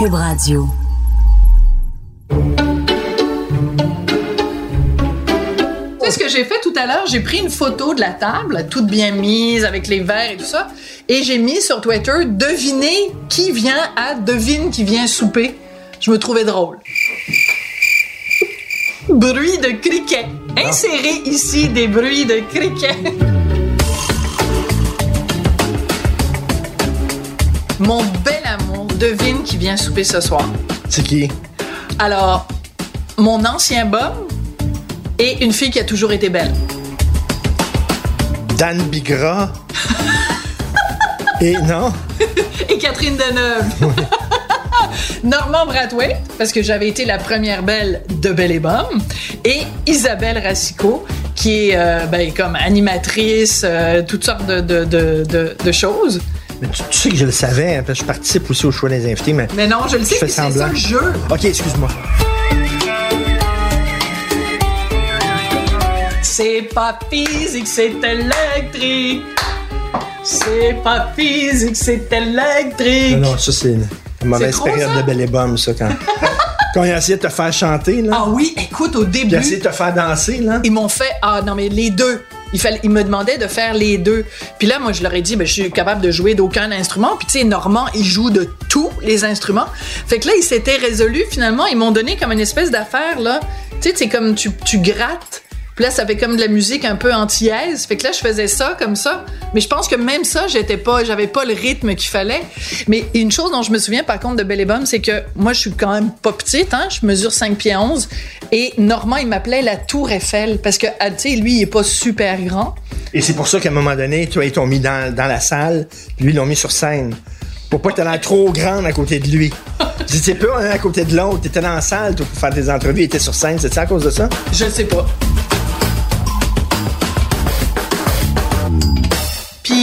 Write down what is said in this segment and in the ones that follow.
Cube Radio. Tu sais ce que j'ai fait tout à l'heure? J'ai pris une photo de la table, toute bien mise, avec les verres et tout ça, et j'ai mis sur Twitter devinez qui vient à devine qui vient souper. Je me trouvais drôle. Bruit de criquet. Insérez ici des bruits de criquet. Mon bel amour, devine qui vient souper ce soir. C'est qui? Alors, mon ancien bum et une fille qui a toujours été belle. Dan Bigra? Et non? Et Catherine Deneuve. Normand Brathwaite, parce que j'avais été la première belle de Belle et Bomme, et Isabelle Racicot, qui est euh, ben, comme animatrice, euh, toutes sortes de, de- de- de- de choses. Mais tu, tu sais que je le savais, hein, parce que je participe aussi au choix des invités, mais. Mais non, je le sais, c'est ça le jeu. Ok, excuse-moi. C'est pas physique, c'est électrique. C'est pas physique, c'est électrique. Non, non, ça, c'est une mauvaise période ça? de Belle et Bomme, ça, quand. quand ils ont essayé de te faire chanter, là. Ah oui, écoute, au Puis ils début, ont essayé de te faire danser, là. ils m'ont fait ah non mais les deux. Il fallait, ils me demandaient de faire les deux. Puis là, moi, je leur ai dit, ben, je suis capable de jouer d'aucun instrument. Puis tu sais, Normand, il joue de tous les instruments. Fait que là, ils s'étaient résolus. Finalement, ils m'ont donné comme une espèce d'affaire là. Tu sais, c'est comme tu, tu grattes. Puis là, ça fait comme de la musique un peu antillaise. Fait que là, je faisais ça comme ça. Mais je pense que même ça, j'étais pas, j'avais pas le rythme qu'il fallait. Mais une chose dont je me souviens par contre de Belle et Bomme, c'est que moi, je suis quand même pas petite, hein. Je mesure 5 pieds 11. Et Normand, il m'appelait la Tour Eiffel. Parce que, ah, tu sais, lui, il est pas super grand. Et c'est pour ça qu'à un moment donné, toi, ils t'ont mis dans, dans la salle, puis lui, ils l'ont mis sur scène. Pour pas que l'air trop grande à côté de lui. C'est pas un à côté de l'autre. T'étais dans la salle, toi, pour faire des entrevues, il était sur scène. C'est ça à cause de ça? Je sais pas.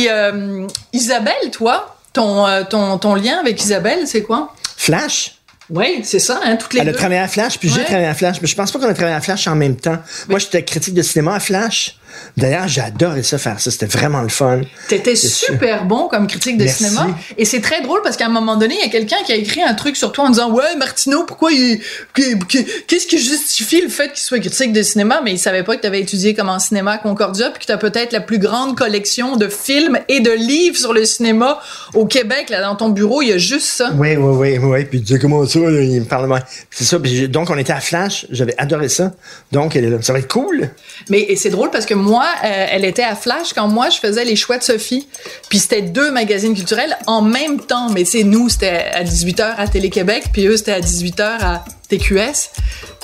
Puis, euh, Isabelle, toi, ton, euh, ton, ton lien avec Isabelle, c'est quoi? Flash? Oui, c'est ça, hein, toutes les Elle a deux. travaillé à Flash, puis j'ai travaillé à Flash, mais je pense pas qu'on a travaillé à Flash en même temps. Moi, j'étais critique de cinéma à Flash. D'ailleurs, adoré ça, faire ça. C'était vraiment le fun. T'étais super bon comme critique de Merci. cinéma. Et c'est très drôle parce qu'à un moment donné, il y a quelqu'un qui a écrit un truc sur toi en disant Ouais, Martineau, pourquoi il. que- que- Qu'est-ce qui justifie le fait qu'il soit critique de cinéma? Mais il savait pas que tu avais étudié comme en cinéma à Concordia puis que tu as peut-être la plus grande collection de films et de livres sur le cinéma au Québec. Là, dans ton bureau, il y a juste ça. Oui, oui, oui, oui. Puis disait comment ça, là? il me ouais. C'est ça. Puis donc, on était à Flash. J'avais adoré ça. Donc. Ça va être cool. Mais c'est drôle parce que moi, euh, elle était à Flash quand moi je faisais les choix de Sophie. Puis c'était deux magazines culturels en même temps. Mais c'est nous, c'était à 18h à Télé-Québec, puis eux, c'était à 18h à TQS.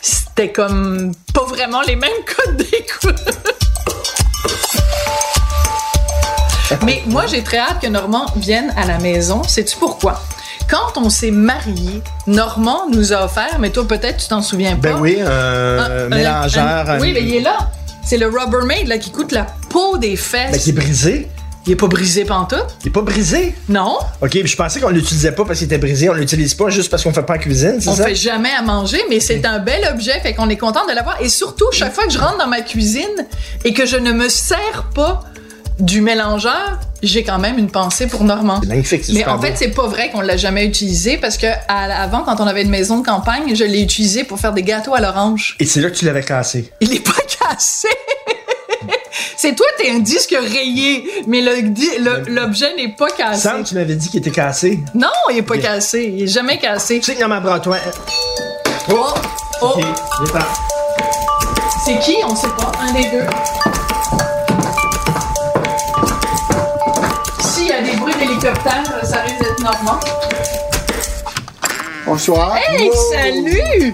C'était comme pas vraiment les mêmes codes d'écoute. Mais moi, j'ai très hâte que Normand vienne à la maison. Sais-tu pourquoi? Quand on s'est mariés, Normand nous a offert, mais toi peut-être tu t'en souviens pas. Ben oui, un un- mélangeur. un- oui, mais il est là. C'est le Rubbermaid là, qui coûte la peau des fesses. Ben, qui est brisé. Il est pas brisé pantoute. Il est pas brisé? Non, OK, je pensais qu'on l'utilisait pas parce qu'il était brisé. On l'utilise pas juste parce qu'on fait pas la cuisine, c'est on ça? fait jamais à manger, mais c'est un bel objet, fait qu'on est content de l'avoir. Et surtout, chaque fois que je rentre dans ma cuisine et que je ne me sers pas du mélangeur, j'ai quand même une pensée pour Normand. C'est magnifique, c'est Mais super en fait, c'est pas vrai qu'on l'a jamais utilisé parce que à- avant, quand on avait une maison de campagne, je l'ai utilisé pour faire des gâteaux à l'orange. Et c'est là que tu l'avais cassé. Il est pas cassé. C'est toi, t'es un disque rayé, mais le di- le- l'objet n'est pas cassé. Sam, tu m'avais dit qu'il était cassé. Non, il est pas cassé. Il est jamais cassé. Tu sais que dans ma bras-toi. Oh, oh, c'est qui? On sait pas. Un des deux. Bruits d'hélicoptère, ça risque d'être Normand. Bonsoir. Hey, salut!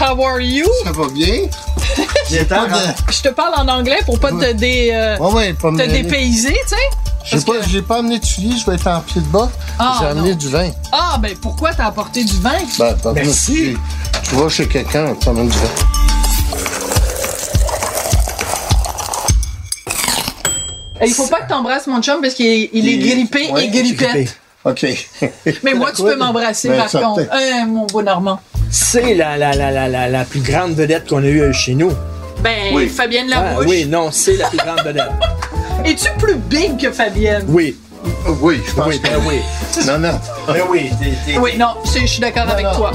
How are you? Ça va bien? Pas de- Je te parle en anglais pour pas te, dé, euh, Ouais, ouais, pas te dépayser, tu sais. J'ai pas, que- j'ai pas amené de souliers, je vais être en pied de bas. Ah, j'ai amené non. du vin. Ah, ben pourquoi t'as apporté du vin? Ben, Merci. Tu, tu vas chez quelqu'un, tu amènes du vin. Et il faut pas que t'embrasses mon chum parce qu'il est, il grippé ouais, et Grippé. grippette. OK. Mais moi, tu peux m'embrasser Ben, par certain. contre. Hein, mon beau Normand. C'est la, la, la, la, la, la plus grande vedette qu'on a eue euh, chez nous. Ben, Oui. Fabienne Ah, Larouche. oui, non, c'est la plus grande vedette. Es-tu plus big que Fabienne? Oui, Oui, je pense oui, que ben oui. Non, non. Ben oui, Oui, non, je suis d'accord avec non. toi.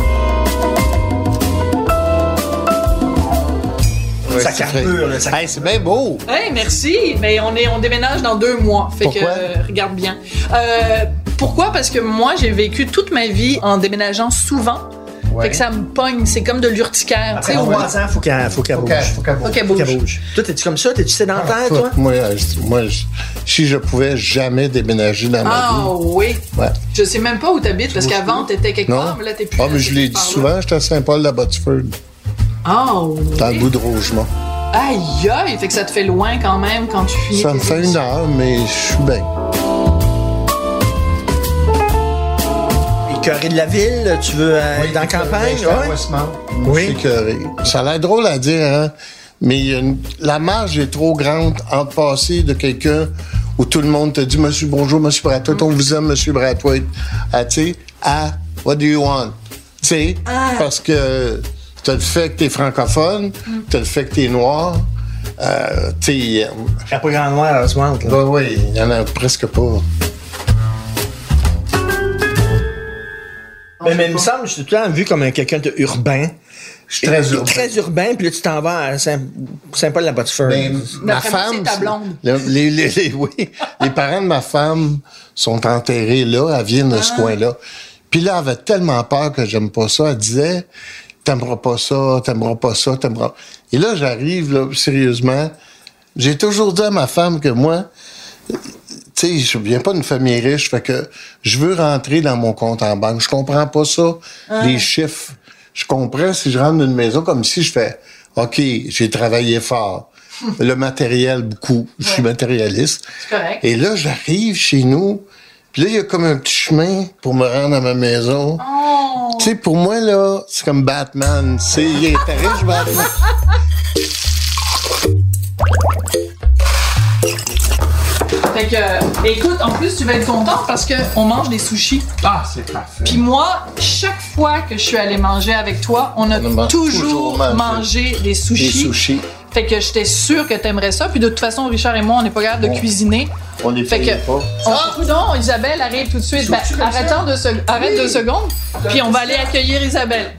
Hey, c'est bien beau. Hey, merci. Mais on est, on déménage dans deux mois. Fait Pourquoi? que, euh, regarde bien. Euh, pourquoi? Parce que moi, j'ai vécu toute ma vie en déménageant souvent. Ouais. Fait que ça me pogne. C'est comme de l'urticaire. tu Après sais, au- trois ans, faut qu'elle faut Faut bouge. faut qu'elle bouge. Toi, t'es-tu comme ça? T'es-tu sédentaire, Ah, toi? Moi, euh, je- moi je- si je pouvais jamais déménager dans ma Ah vie. oui. Ouais. Je sais même pas où t'habites parce qu'avant t'étais quelque part, mais là t'es plus. Ah, là, mais je l'ai dit souvent, j'étais à Saint-Paul-la-Botsford, Ah dans le oui. bout de Rougemont. Aïe aïe, fait que ça te fait loin quand même quand tu finis. Ça me fait une heure, mais je suis bien. Écœuré de la ville, tu veux euh, être dans la campagne? Ouais? Oui. Oui. Ça a l'air drôle à dire, hein? Mais une- la marge est trop grande en passer de quelqu'un où tout le monde te dit Monsieur, bonjour, Monsieur Brathwaite, on vous aime, Monsieur Brathwaite, à, tu sais, à What do you want? Tu sais, parce que t'as le fait que t'es francophone, t'as le fait que t'es noir, euh, tu sais, Il n'y a pas grand noir à ce moment, là. bah oui, il y en a presque pas. Mais, mais il me semble, je suis tout le temps vu comme un- quelqu'un de urbain. Je suis très urbain. Très urbain, puis là, tu t'en vas à Saint- Saint-Paul-la-Botsford. Ben, ma femme. c'est ta blonde. le- les, les- les- oui, les parents de ma femme sont enterrés là, à Vienne, de ce Ah. coin-là. Puis là, elle avait tellement peur que j'aime pas ça. Elle disait, t'aimeras pas ça, t'aimeras pas ça, t'aimeras. Et là, j'arrive, là, sérieusement. J'ai toujours dit à ma femme que moi, tu sais, je viens pas d'une famille riche, fait que je veux rentrer dans mon compte en banque. Je comprends pas ça, les chiffres. Je comprends si je rentre dans une maison comme si je fais, OK, j'ai travaillé fort. Le matériel, beaucoup. Je suis matérialiste. C'est correct. Et là, j'arrive chez nous, puis là, il y a comme un petit chemin pour me rendre à ma maison. Oh. Tu sais, pour moi, là, c'est comme Batman. C'est, il est riche, Batman. Fait que, écoute, en plus, tu vas être content parce que on mange des sushis. Ah, c'est parfait. Puis moi, chaque fois que je suis allée manger avec toi, on a On toujours, toujours mangé mangé des sushis. sushis, Fait que j'étais sûre que t'aimerais ça. Puis de toute façon, Richard et moi, on n'est pas capable de Bon. cuisiner. on les Fait que- pas. On... Non, Isabelle arrive tout de suite. Ben, arrêtons Arrête deux secondes. Puis on va aller accueillir Isabelle.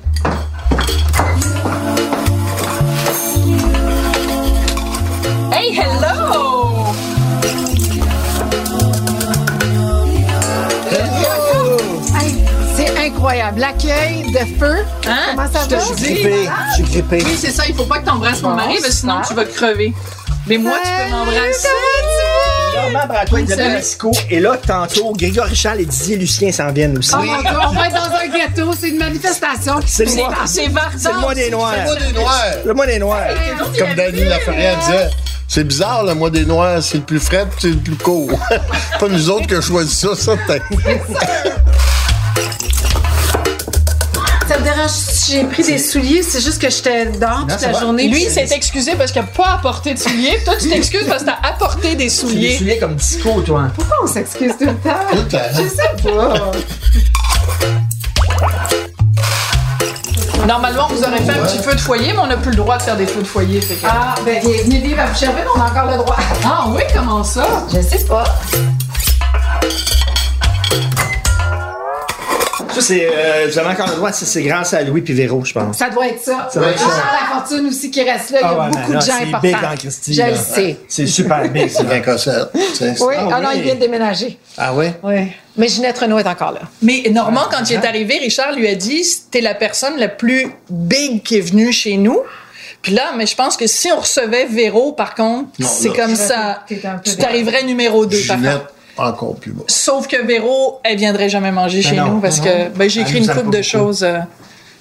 Hey, hello! Incroyable. L'accueil de feu. Hein? Comment ça Je te va? je suis grippé. Oui, c'est ça. Il faut pas que t'embrasses mon Bon, mari, parce que sinon tu vas crever. Mais moi, tu peux m'embrasser. Normand Bratois, Isabelle Salut. Masco. Et là, tantôt, Grégory Richard et Didier Lucien s'en viennent aussi. Oh mon Dieu, on va être dans un ghetto. C'est une manifestation. C'est le mois, C'est Vardan. c'est le mois des Noirs. Le mois des Noirs. Le mois des Noirs. Comme Dany Laferrière disait, c'est bizarre, le mois des Noirs, c'est le plus frais puis c'est le plus court. pas nous autres qui avons choisi ça, ça, t'as- j'ai pris des souliers. C'est juste que j'étais dehors toute la va. journée. Lui, il s'est excusé parce qu'il n'a pas apporté de souliers. Toi, tu t'excuses parce que t'as apporté des Tu les souliers. souliers comme disco, toi. Pourquoi on s'excuse tout le temps? Tout le temps. Je sais pas. Normalement, vous aurez fait un petit feu de foyer, mais on n'a plus le droit de faire des feux de foyer. fait que- Ah, ben, vivre à Boucherville, on a encore le droit. Ah oui, comment ça? Je sais pas. C'est. Euh, vous avez encore le droit, c'est grâce à Louis Pivero, je pense. Ça doit être ça. Ça doit être ça. Richard Lafortune aussi qui reste là. Il y a Ah ouais, beaucoup non, de gens c'est importants. big en Christie, Je là. le sais. C'est super big, ça. Un concert. C'est- Oui, Ah ah non, oui. il vient de déménager. Ah ouais? Oui. Mais Ginette Renault est encore là. Mais Normand, quand il est arrivé, Richard lui a dit T'es la personne la plus big qui est venue chez nous. Puis là, mais je pense que si on recevait Véro, par contre, c'est comme ça. Tu t'arriverais numéro 2, par contre. Encore plus bas. Sauf que Véro, elle viendrait jamais manger chez non, nous parce non, que ben, j'ai écrit une couple de beaucoup. choses. euh,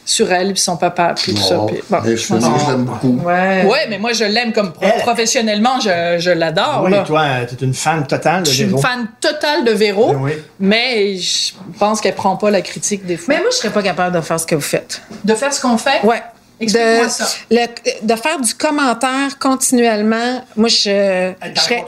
sur elle puis son papa puis tout ça. Puis bon, je je pense- moi, je l'aime beaucoup. Ouais. Ouais, mais moi je l'aime comme pro- Elle- professionnellement, je, je l'adore. Oui, là. toi, t'es une fan totale de Je suis une Véro. fan totale de Véro, Oui. mais je pense qu'elle prend pas la critique des fois. Mais moi, je serais pas capable de faire ce que vous faites. de faire ce qu'on fait? Ouais. De, ça. le- de faire du commentaire continuellement, moi, je, je serais,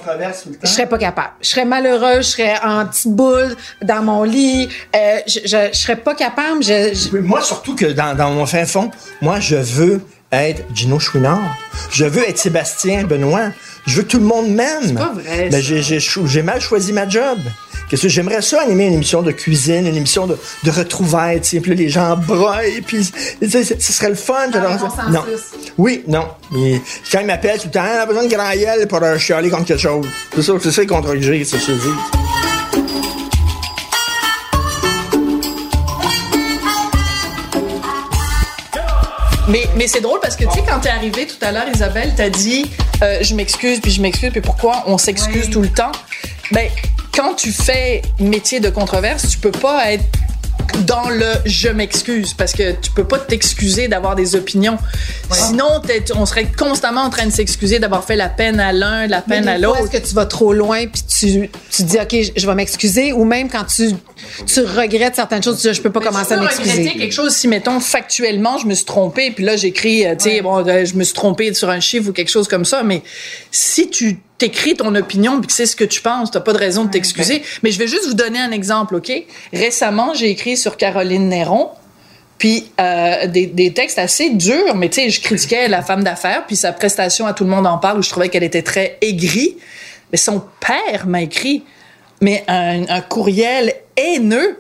je serais pas capable. Je serais malheureuse, je serais en petite boule dans mon lit. Euh, je, je, je serais pas capable. Je, je- Moi, surtout que dans, dans mon fin fond, moi, je veux être Gino Chouinard. Je veux être Sébastien Benoît. Je veux que tout le monde m'aime. C'est pas vrai, Mais ça. j'ai, mal choisi ma job. Qu'est-ce que j'aimerais ça animer une émission de cuisine, une émission de, de retrouvailles, puis là, les gens broient, puis ce serait le fun. consensus. Non. Oui, non. Mais quand ils m'appellent tout le temps, on a besoin de grand pour euh, chialer contre quelque chose. C'est ça, c'est ça contre le G, ça, je te dis. Mais, mais c'est drôle parce que, tu sais, quand t'es arrivée tout à l'heure, Isabelle, t'as dit euh, je m'excuse, puis je m'excuse, puis pourquoi on s'excuse tout le temps? Ben, quand tu fais métier de controverse, tu peux pas être dans le je m'excuse parce que tu peux pas t'excuser d'avoir des opinions. Sinon, on serait constamment en train de s'excuser d'avoir fait la peine à l'un, la peine Mais à l'autre. Est-ce que tu vas trop loin puis tu, tu dis, OK, je, vais m'excuser ou même quand tu, tu regrettes certaines choses, tu dis, je peux pas commencer à Tu peux regretter m'excuser. quelque chose si, mettons, factuellement, je me suis trompée, puis là, j'écris, euh, tu sais, bon, euh, je me suis trompée sur un chiffre ou quelque chose comme ça, mais si tu t'écris ton opinion puis que c'est ce que tu penses, t'as pas de raison de t'excuser. Mais je vais juste vous donner un exemple, OK? Récemment, j'ai écrit sur Caroline Néron, puis euh, des, des textes assez durs, mais tu sais, je critiquais la femme d'affaires, puis sa prestation à Tout le monde en parle, où je trouvais qu'elle était très aigrie. Mais son père m'a écrit, mais un, un courriel haineux.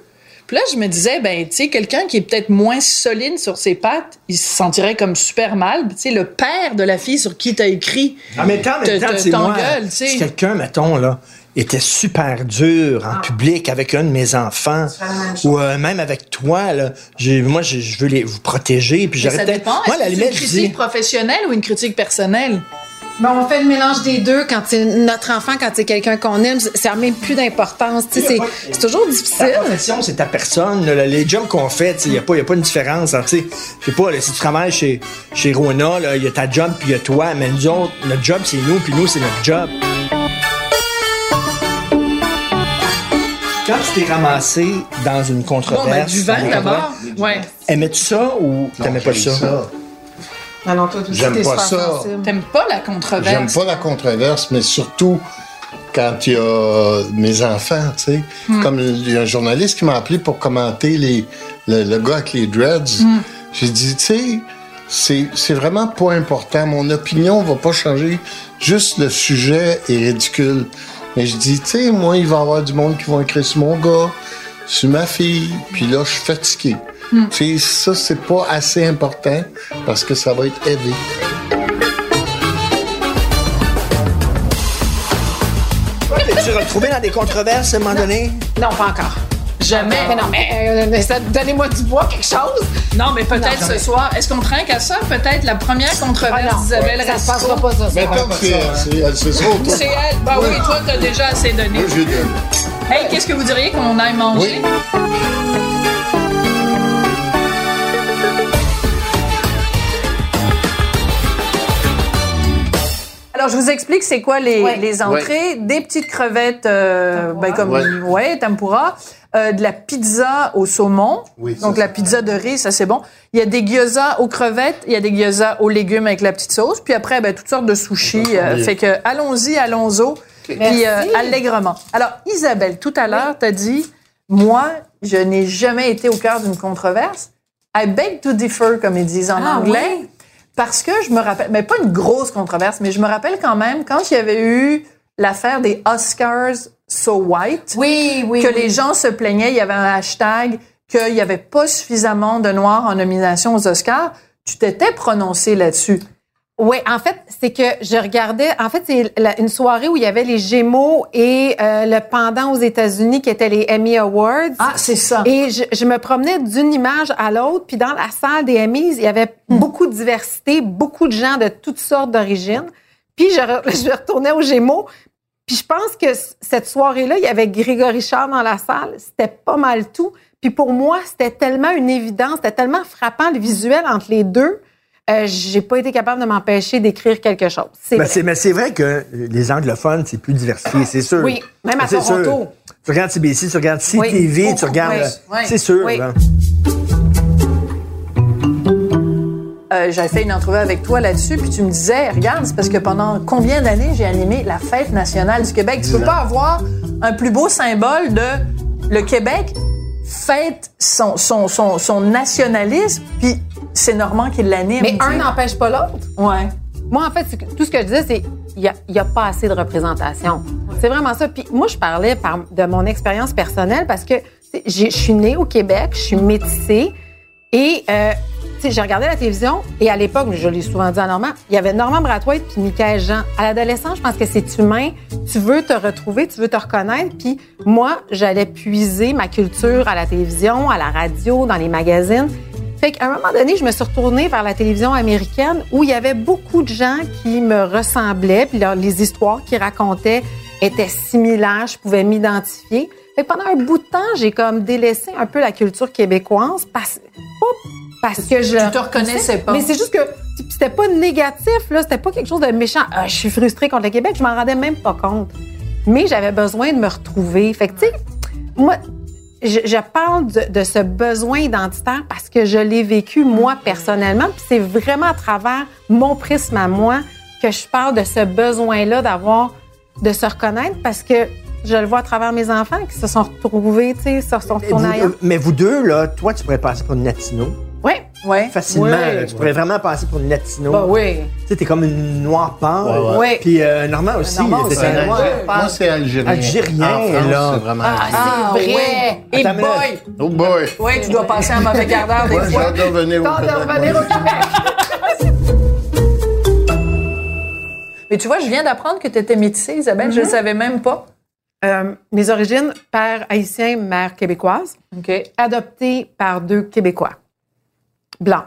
Puis là, je me disais, ben, tu sais, quelqu'un qui est peut-être moins solide sur ses pattes, il se sentirait comme super mal. Tu sais, le père de la fille sur qui t'as écrit. En même temps, sais, moi, t'engueule, tu sais. si quelqu'un, mettons, là, était super dur en public avec un de mes enfants, ou euh, même avec toi, là, j'ai- moi, je veux les, vous protéger, puis j'aurais ça peut-être... dépend. Moi, à la que c'est limite, une critique dis... professionnelle ou une critique personnelle? Ben, on fait le mélange des deux quand c'est notre enfant, quand c'est quelqu'un qu'on aime, ça n'a même plus d'importance. C'est c'est toujours difficile. profession, c'est ta personne. là, les jobs qu'on fait, il n'y a, pas- y a pas une différence. Alors, tu sais, Je sais pas, là, si tu travailles chez, chez Rona, il y a ta job, puis il y a toi. Mais nous autres, notre job, c'est nous, puis nous, c'est notre job. Quand tu t'es ramassé dans une Bon, controverse... ben, du vin d'abord. Ouais. Aimais-tu ça ou t'aimais pas ça? Ah non, toi, J'aime t'es pas super ça. T'aimes pas la controverse? J'aime pas la controverse, mais surtout quand il y a mes enfants, tu sais. Hmm. Comme il y a un journaliste qui m'a appelé pour commenter les, le, le gars avec les dreads. Hmm. J'ai dit, tu sais, c'est, c'est vraiment pas important. Mon opinion va pas changer. Juste le sujet est ridicule. Mais je dis, tu sais, moi, il va y avoir du monde qui va écrire sur mon gars, sur ma fille. Puis là, je suis fatigué. Tu sais, ça, c'est pas assez important parce que ça va être élevé. T'es-tu retrouvé dans des controverses à un moment donné? Non, pas encore. Jamais. Mais non, mais euh, donnez-moi du bois, quelque chose. Non, mais peut-être ce soir. Est-ce qu'on trinque à ça? Peut-être la première Ah controverse non, d'Isabelle ça se Rasco. passera pas ça. ça. Mettons que c'est, c'est, c'est ça. C'est elle. Bah oui, toi, t'as déjà assez donné. Moi, j'ai donné. Hey, qu'est-ce que vous diriez qu'on aille manger? Alors, je vous explique c'est quoi les, Ouais. les entrées. Des petites crevettes, euh, ben, comme, Ouais. ouais, tempura. Euh, de la pizza au saumon. Oui, ça, Donc, la pizza de riz, ça, c'est bon. Il y a des gyoza aux crevettes. Il y a des gyoza aux légumes avec la petite sauce. Puis après, ben, toutes sortes de sushis. euh, fait que, allons-y, allons-y. Puis, euh, allègrement. Alors, Isabelle, tout à l'heure, t'as dit, moi, je n'ai jamais été au cœur d'une controverse. I beg to differ, comme ils disent en Ah, anglais. oui? Parce que je me rappelle, mais pas une grosse controverse, mais je me rappelle quand même quand il y avait eu l'affaire des Oscars So White, Oui, oui. que oui. les gens se plaignaient, il y avait un hashtag qu'il n'y avait pas suffisamment de Noirs en nomination aux Oscars. Tu t'étais prononcé là-dessus. Oui, en fait, c'est que je regardais. En fait, c'est une soirée où il y avait les Gémeaux et euh, le pendant aux États-Unis qui étaient les Emmy Awards. Ah, c'est ça. Et je, je me promenais d'une image à l'autre, puis dans la salle des Emmys, il y avait beaucoup de diversité, beaucoup de gens de toutes sortes d'origines. Puis je, re- je retournais aux Gémeaux, Puis je pense que cette soirée-là, il y avait Grégory Richard dans la salle. C'était pas mal tout. Puis pour moi, c'était tellement une évidence, c'était tellement frappant le visuel entre les deux. Euh, j'ai pas été capable de m'empêcher d'écrire quelque chose. C'est Ben, vrai. c'est, mais c'est vrai que les anglophones, c'est plus diversifié, c'est sûr. Oui, même à C'est Toronto. sûr. Tu regardes CBC, tu regardes CTV, Oui, tu regardes. oui, euh, oui. C'est sûr. Euh, J'avais fait une entrevue avec toi là-dessus, puis tu me disais, regarde, c'est parce que pendant combien d'années j'ai animé la fête nationale du Québec? Tu peux pas avoir un plus beau symbole de le Québec fête son, son, son, son nationalisme, puis c'est Normand qui l'anime. Mais un n'empêche pas l'autre. Ouais. Moi, en fait, tout ce que je disais, c'est il n'y a, il y a pas assez de représentation. C'est vraiment ça. Puis moi, je parlais par, de mon expérience personnelle parce que je suis née au Québec, je suis métissée et euh, j'ai regardé la télévision et à l'époque, je l'ai souvent dit à Normand, il y avait Normand Brathwaite puis Michael Jean. À l'adolescence, je pense que c'est humain. Tu veux te retrouver, tu veux te reconnaître. Puis moi, j'allais puiser ma culture à la télévision, à la radio, dans les magazines. Fait qu'à un moment donné, je me suis retournée vers la télévision américaine où il y avait beaucoup de gens qui me ressemblaient, puis leur- les histoires qu'ils racontaient étaient similaires, je pouvais m'identifier. Fait que pendant un bout de temps, j'ai comme délaissé un peu la culture québécoise parce, pas parce que je... Tu te reconnaissais pas. Mais c'est juste que c'était pas négatif, là, c'était pas quelque chose de méchant. Ah, je suis frustrée contre le Québec, je m'en rendais même pas compte. Mais j'avais besoin de me retrouver. Fait que, tu sais, moi, je, je parle de, de ce besoin identitaire parce que je l'ai vécu moi personnellement. Puis c'est vraiment à travers mon prisme à moi que je parle de ce besoin-là d'avoir, de se reconnaître parce que je le vois à travers mes enfants qui se sont retrouvés, tu sais, se sont Mais retournés euh, mais vous deux, là, toi, tu pourrais passer pour une latino. Oui. Ouais. Facilement. Ouais. là. tu pourrais vraiment passer pour une latino. Bah oui. Tu sais, t'es comme une noire pâle. Ouais, ouais. Puis euh, Normand aussi. Normand aussi, un noir. Moi, c'est algérien. Algérien, En France, là. c'est vraiment Ah, algérien. c'est vrai. ouais. Et Attends boy! Oh boy! Ouais, tu dois passer un mauvais quart d'heure des j'ai fois. revenir au Québec. revenir au Québec. Mais tu vois, je viens d'apprendre que tu étais métissée, Isabelle. Je ne le savais même pas. Euh, mes origines, père haïtien, mère québécoise, OK. adoptée par deux Québécois blancs.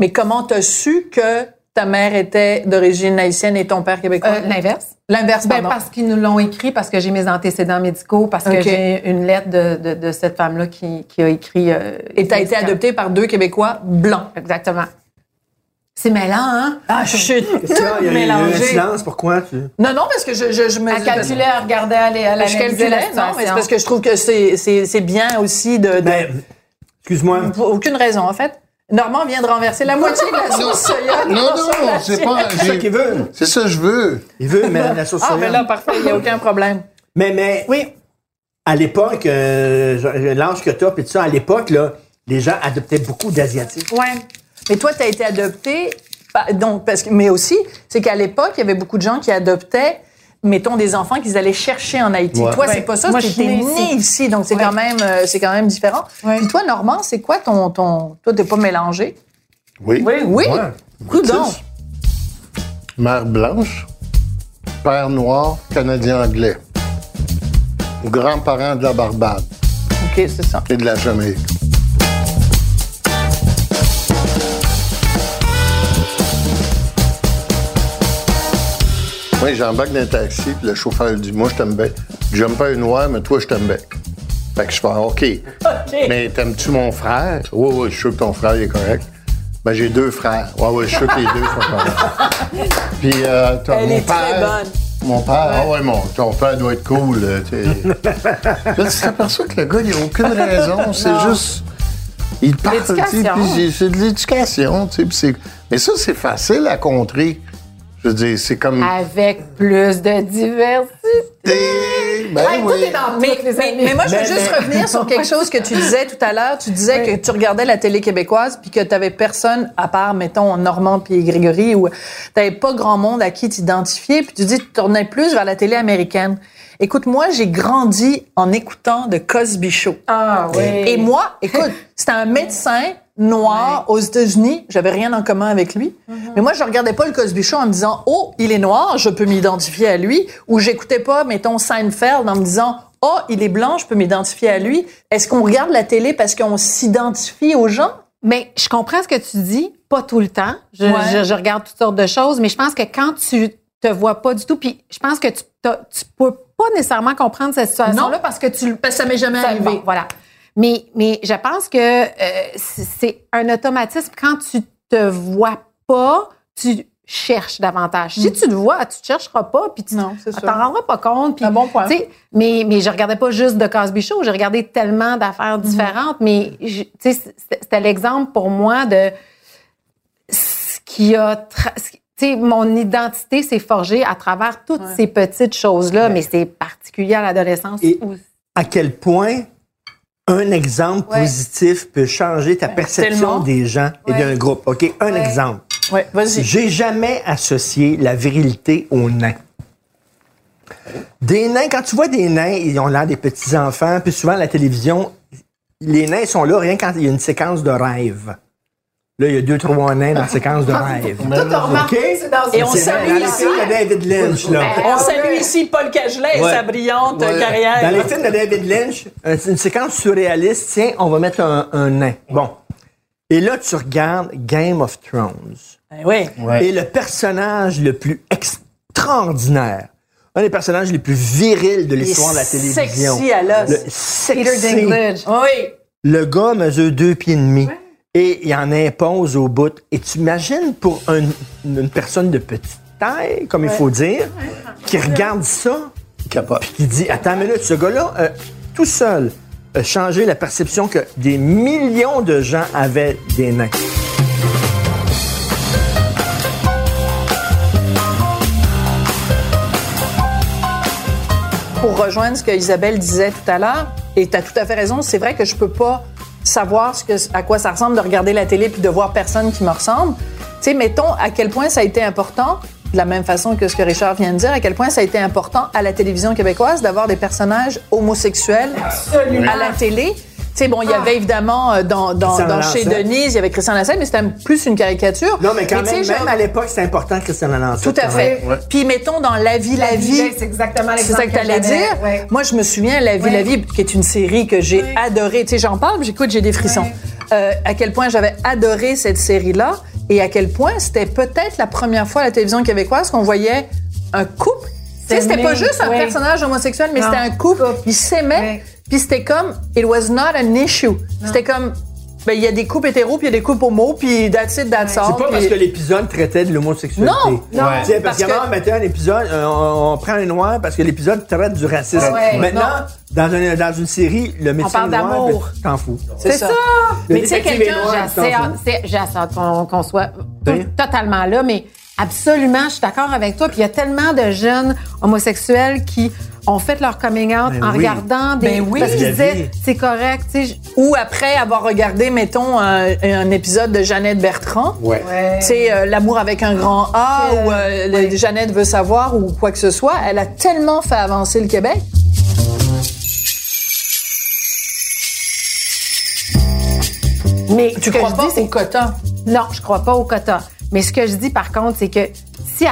Mais comment t'as su que ta mère était d'origine haïtienne et ton père québécois? Euh, L'inverse. L'inverse, Ben, pardon. parce qu'ils nous l'ont écrit, parce que j'ai mes antécédents médicaux, parce que j'ai une lettre de, de, de cette femme-là qui, qui a écrit. euh, Et t'as été adoptée par deux Québécois blancs. Exactement. C'est mêlant, hein? Ah, chut! Qu'est-ce qu'il y a? Il y a- un Mélangé. silence. Pourquoi? Tu... Non, non, parce que je, je, je me... Elle calculait, elle regardait, elle, elle Je la non, mais c'est parce que je trouve que c'est, c'est, c'est bien aussi de... de- Ben, excuse-moi. Pour aucune raison, en fait. Normand vient de renverser la moitié de la sauce soya. Non, non, c'est pas. C'est ça qu'il veut. C'est ça que je veux. Il veut mettre la sauce Ah, soya. mais là, parfait, il n'y a aucun problème. Mais, mais Oui. à l'époque, euh, l'âge que t'as, puis tout ça, à l'époque, là, les gens adoptaient beaucoup d'Asiatiques. Ouais. Mais toi, tu as été adopté, donc, parce que, mais aussi, c'est qu'à l'époque, il y avait beaucoup de gens qui adoptaient, mettons, des enfants qu'ils allaient chercher en Haïti. Ouais. Toi, Ouais. c'est pas ça, Moi, tu né ici. ici, donc c'est Ouais. quand même, euh, c'est quand même différent. Ouais. Puis toi, Normand, c'est quoi ton, ton, toi, t'es pas mélangé? Oui. Oui. Ouais. Coudon. Mère blanche, père noir, canadien-anglais. Grands-parents de la Barbade OK, c'est ça. et de la Jamaïque. J'embarque dans un taxi, puis le chauffeur dit Moi, je t'aime bien. J'aime pas un noir, mais toi, je t'aime bien. Fait que je fais OK. Mais t'aimes-tu mon frère? Oui, oui, je suis sûr que ton frère est correct. Ben, j'ai deux frères. Oui, oui, je suis sûr que les deux sont corrects. Puis, euh, Elle mon est très père. bonne. Mon père, ah ouais, mon, ton père doit être cool. là, tu t'aperçois que le gars, il n'a aucune raison. C'est juste. Il parle, puis c'est- de l'éducation, Mais ça, c'est facile à contrer. Je veux dire, c'est comme. Avec plus de diversité. Ben oui. tout est dans Mais, les mais, moi, je veux juste mais- revenir sur quelque chose que tu disais tout à l'heure. Tu disais que tu regardais la télé québécoise puis que tu avais personne, à part, mettons, Normand puis Grégory, ou tu n'avais pas grand monde à qui t'identifier. Puis tu dis que tu tournais plus vers la télé américaine. Écoute, moi, j'ai grandi en écoutant de Cosby Show. Ah oui. Et moi, écoute, c'était un médecin noir aux États-Unis. J'avais rien en commun avec lui. Mais moi, je regardais pas le Cosby Show en me disant, oh, il est noir, je peux m'identifier à lui. Ou j'écoutais pas, mettons, Seinfeld en me disant, oh, il est blanc, je peux m'identifier à lui. Est-ce qu'on regarde la télé parce qu'on s'identifie aux gens? Mais je comprends ce que tu dis, pas tout le temps. Je, Ouais. je- je regarde toutes sortes de choses, mais je pense que quand tu te voient pas du tout. Puis je pense que tu, tu peux pas nécessairement comprendre cette situation-là parce que tu Parce que ça m'est jamais ça- arrivé. bon, voilà. Mais, mais je pense que euh, c'est un automatisme. Quand tu te vois pas, tu cherches davantage. Si tu te vois, tu te chercheras pas, puis tu sûr. t'en rendras pas compte. puis, Un bon point. Mais, mais je regardais pas juste de Cosby Show, j'ai regardé tellement d'affaires différentes, mais c'était l'exemple pour moi de ce qui a... tra- ce qui- tu sais, mon identité s'est forgée à travers toutes ces petites choses-là, mais c'est particulier à l'adolescence Et- aussi. À quel point un exemple Ouais. positif peut changer ta perception tellement. des gens et Ouais. d'un groupe. OK? Un exemple. Ouais, vas-y. J'ai jamais associé la virilité aux nains. Des nains, quand tu vois des nains, ils ont l'air des petits-enfants, puis souvent à la télévision, les nains sont là rien quand il y a une séquence de rêve. Là, il y a deux, trois nains dans la séquence de rêve. OK? Et on salue dans ici- David Lynch, là. On salue ici Paul Cagelet et Ouais. sa brillante Ouais. carrière. Dans les films de David Lynch, euh, une séquence surréaliste. Tiens, on va mettre un, un nain. Bon. Et là, tu regardes Game of Thrones. Ben oui. Et le personnage le plus extraordinaire, un des personnages les plus virils de l'histoire de la télévision. Sexy à l'os. Peter Dinklage. Oui. Le gars mesure deux pieds et demi. Et il en impose au bout. Et tu imagines pour un- une personne de petite taille, comme il faut dire, qui regarde ça, Capote. qui dit Attends une minute, ce gars-là, euh, tout seul, a changé la perception que des millions de gens avaient des nains. Pour rejoindre ce que Isabelle disait tout à l'heure, et tu as tout à fait raison, c'est vrai que je peux pas savoir ce que, à quoi ça ressemble de regarder la télé puis de voir personne qui me ressemble. Tu sais, mettons à quel point ça a été important, de la même façon que ce que Richard vient de dire, à quel point ça a été important à la télévision québécoise d'avoir des personnages homosexuels à la télé. Tu sais, bon, il y avait évidemment euh, dans, dans, Christian dans chez. Denise, il y avait Christian Lassette, mais c'était plus une caricature. Non, mais quand même, à l'époque, c'était important, Christian Lancet. tout à fait. Puis mettons dans La vie, la, vie, c'est exactement c'est ça que tu allais dire. Moi, je me souviens, La vie, Ouais. la vie, qui est une série que j'ai adorée. Tu sais, j'en parle, j'écoute, j'ai des frissons. Ouais. Euh, à quel point j'avais adoré cette série-là et à quel point c'était peut-être la première fois à la télévision québécoise qu'on voyait un couple. Tu sais, c'était pas juste un ouais. personnage homosexuel, mais c'était un couple. Ils s'aimaient. Ouais. Puis c'était comme, it was not an issue. C'était comme, ben, il y a des couples hétéros, puis il y a des couples homos, puis that's it, that's all. C'est pas parce que l'épisode traitait de l'homosexualité. Non, non, Tu sais, parce, parce qu'avant, que- on mettait un épisode, euh, on, on prend un noir parce que l'épisode traite du racisme. Ouais, Maintenant, dans, une, dans une série, le médecin parle noir, d'amour. ben, t'en fous. C'est ça. Le Mais tu sais, détective est quelqu'un, noir, tu t'en J'ai fous. hâte qu'on qu'on soit Oui. totalement là, mais absolument, je suis d'accord avec toi. Puis il y a tellement de jeunes homosexuels qui ont fait leur coming out Ben en oui. regardant des. Ben oui. Parce qu'ils disaient, c'est correct. Ou après avoir regardé, mettons, un, un épisode de Jeannette Bertrand. Ouais. Ouais. C'est euh, l'amour avec un grand A Euh, ou euh, le-. Jeannette veut savoir ou quoi que ce soit. Elle a tellement fait avancer le Québec. Mais Tu crois je pas dis, c'est au quota? Non, je crois pas au quota. Mais ce que je dis, par contre, c'est que si,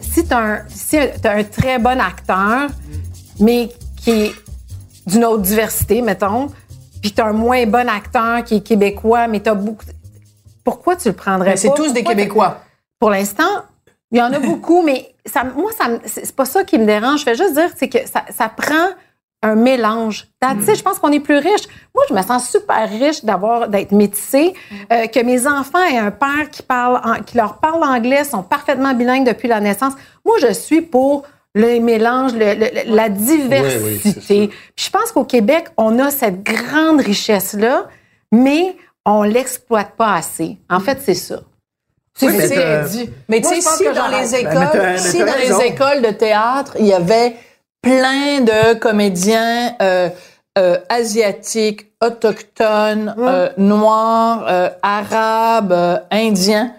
si tu as, si t'as un très bon acteur, mais qui est d'une autre diversité, mettons, puis tu as un moins bon acteur qui est québécois, mais tu as beaucoup. Pourquoi tu le prendrais c'est tous des Québécois. pour l'instant, il y en a beaucoup, mais ça, moi, ça, c'est c'est pas ça qui me dérange. Je vais juste dire, c'est que ça, ça prend un mélange. That's it. Je pense qu'on est plus riche. Moi, je me sens super riche d'avoir d'être métissée, euh, que mes enfants aient un père qui parle, en- qui leur parle anglais, sont parfaitement bilingues depuis la naissance. Moi, je suis pour le mélange, le- le- la diversité. Oui, oui. Puis je pense qu'au Québec, on a cette grande richesse-là, mais on l'exploite pas assez. En fait, c'est ça. C'est Oui, mais tu sais, si que dans les Ben, écoles, si dans les écoles de théâtre, il y avait plein de comédiens euh, euh, asiatiques, autochtones, euh, noirs, euh, arabes, euh, indiens,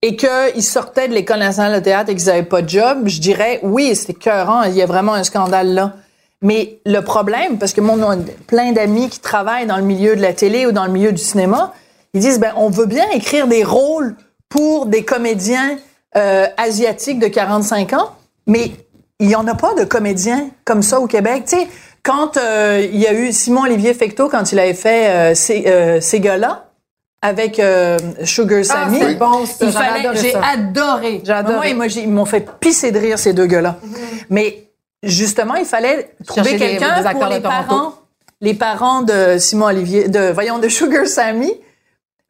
et qu'ils sortaient de l'école nationale de théâtre et qu'ils n'avaient pas de job, je dirais oui, c'est écœurant, il y a vraiment un scandale là. Mais le problème, parce que mon on a plein d'amis qui travaillent dans le milieu de la télé ou dans le milieu du cinéma, ils disent ben on veut bien écrire des rôles pour des comédiens euh, asiatiques de 45 ans, mais il y en a pas de comédiens comme ça au Québec. Tu sais, quand euh, il y a eu Simon Olivier Fecteau quand il avait fait euh, ces, euh, ces gars-là, avec euh, Sugar Sammy. c'est bon, ça. Il J'avais fallait, adoré j'ai adoré. J'ai adoré. Moi, ils m'ont- ils m'ont fait pisser de rire ces deux gars-là. Mais justement, il fallait trouver quelqu'un pour les parents, les parents de Simon Olivier, de voyons de Sugar Sammy.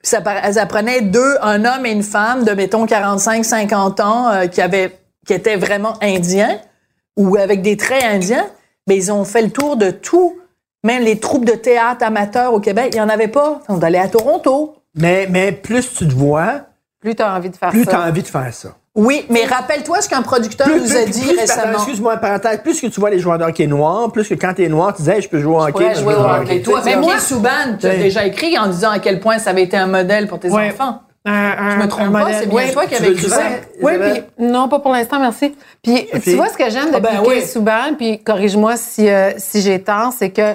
Ça, prenait deux, un homme et une femme de mettons 45, 50 ans euh, qui avaient, qui étaient vraiment indiens ou avec des traits indiens. Mais ils ont fait le tour de tout. Même les troupes de théâtre amateurs au Québec, il y en avait pas. On allait à Toronto. Mais, mais plus tu te vois, Plus tu as envie de faire plus tu ça. as envie de faire ça. Oui, mais rappelle-toi ce qu'un producteur Plus, nous a plus- dit plus- récemment. Excuse-moi, parenthèse, plus que tu vois les joueurs de hockey noirs, plus que quand t'es noir, tu disais, je peux jouer au hockey. je jouer au hockey. Toi, Souban, tu as déjà écrit en disant à quel point ça avait été un modèle pour tes Ouais. enfants. Je Je me trompe pas, c'est bien toi qui avais écrit ça. Oui, puis non, pas pour l'instant, merci. Puis tu vois ce que j'aime de Ah ben oui. Souban, puis corrige-moi si euh, si j'ai tort, c'est que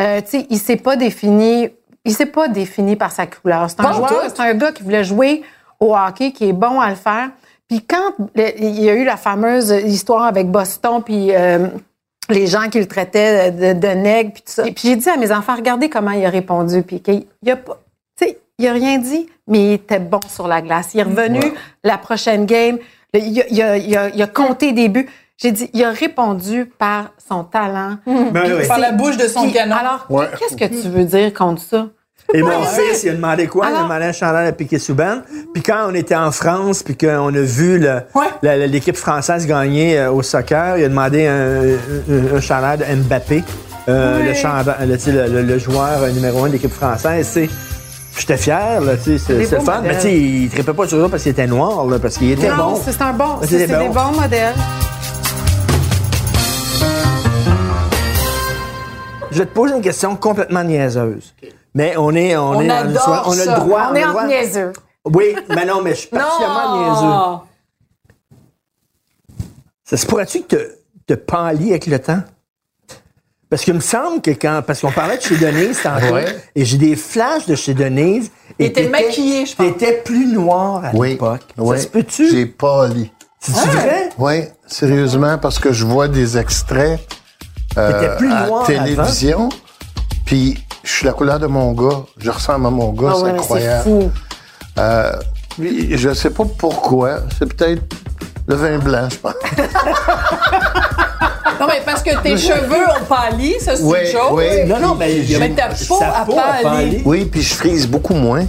euh, tu sais, il s'est pas défini, il s'est pas défini par sa couleur. C'est un joueur, c'est un gars qui voulait jouer au hockey, qui est bon à le faire. Puis quand le- il y a eu la fameuse histoire avec Boston, puis euh, les gens qui le traitaient de, de nègre, puis tout ça. Et puis j'ai dit à mes enfants, regardez comment il a répondu. Puis qu'il- il a pas, il a rien dit, mais il était bon sur la glace. Il est revenu la prochaine game. Il a, il a- il a- il a compté des buts. J'ai dit, il a répondu par son talent. Ben Puis oui. Par c'est- la bouche de son puis canon. Alors, Ouais. qu'est-ce que tu veux dire contre ça? Et mon fils, il a demandé quoi? il a demandé un chandail à Piquet Souban. Puis quand on était en France, puis qu'on a vu le- Ouais. la- la- l'équipe française gagner euh, au soccer, il a demandé un, un, un chandail de Mbappé, euh, le, chandail- le, joueur numéro un de l'équipe française. sais. J'étais fier, là, tu sais, c'est fun. Mais tu sais, il trippait pas sur ça parce qu'il était noir, là, parce qu'il était non, bon. c'est un bon, C'est des bons. modèles. Je vais te poser une question complètement niaiseuse. Mais on est, on, On est, adore on a le droit. On est a le en niaiseux. Oui, mais non, mais je suis particulièrement niaiseux. Ça se pourrait-tu que te, te pâlis avec le temps? Parce qu'il me semble que quand. Parce qu'on parlait de chez Denise tantôt, Ouais. et j'ai des flashs de chez Denise. Il était t'étais- maquillé, je pense. T'étais plus noir à Oui. l'époque. oui. Ça se peut-tu? J'ai pas lu. C'est vrai? Oui, sérieusement, parce que je vois des extraits euh, plus à télévision, puis je suis la couleur de mon gars. Je ressemble à mon gars, Ah c'est ouais, c'est incroyable. fou. Euh, puis je sais pas pourquoi. C'est peut-être le vin blanc, je pense. Non, mais parce que tes cheveux ont pâli, ça, c'est Oui, une chose. oui. Non, non, mais, il y a- Mais ta peau sa a peau pâli. pâli. Oui, puis je frise beaucoup moins.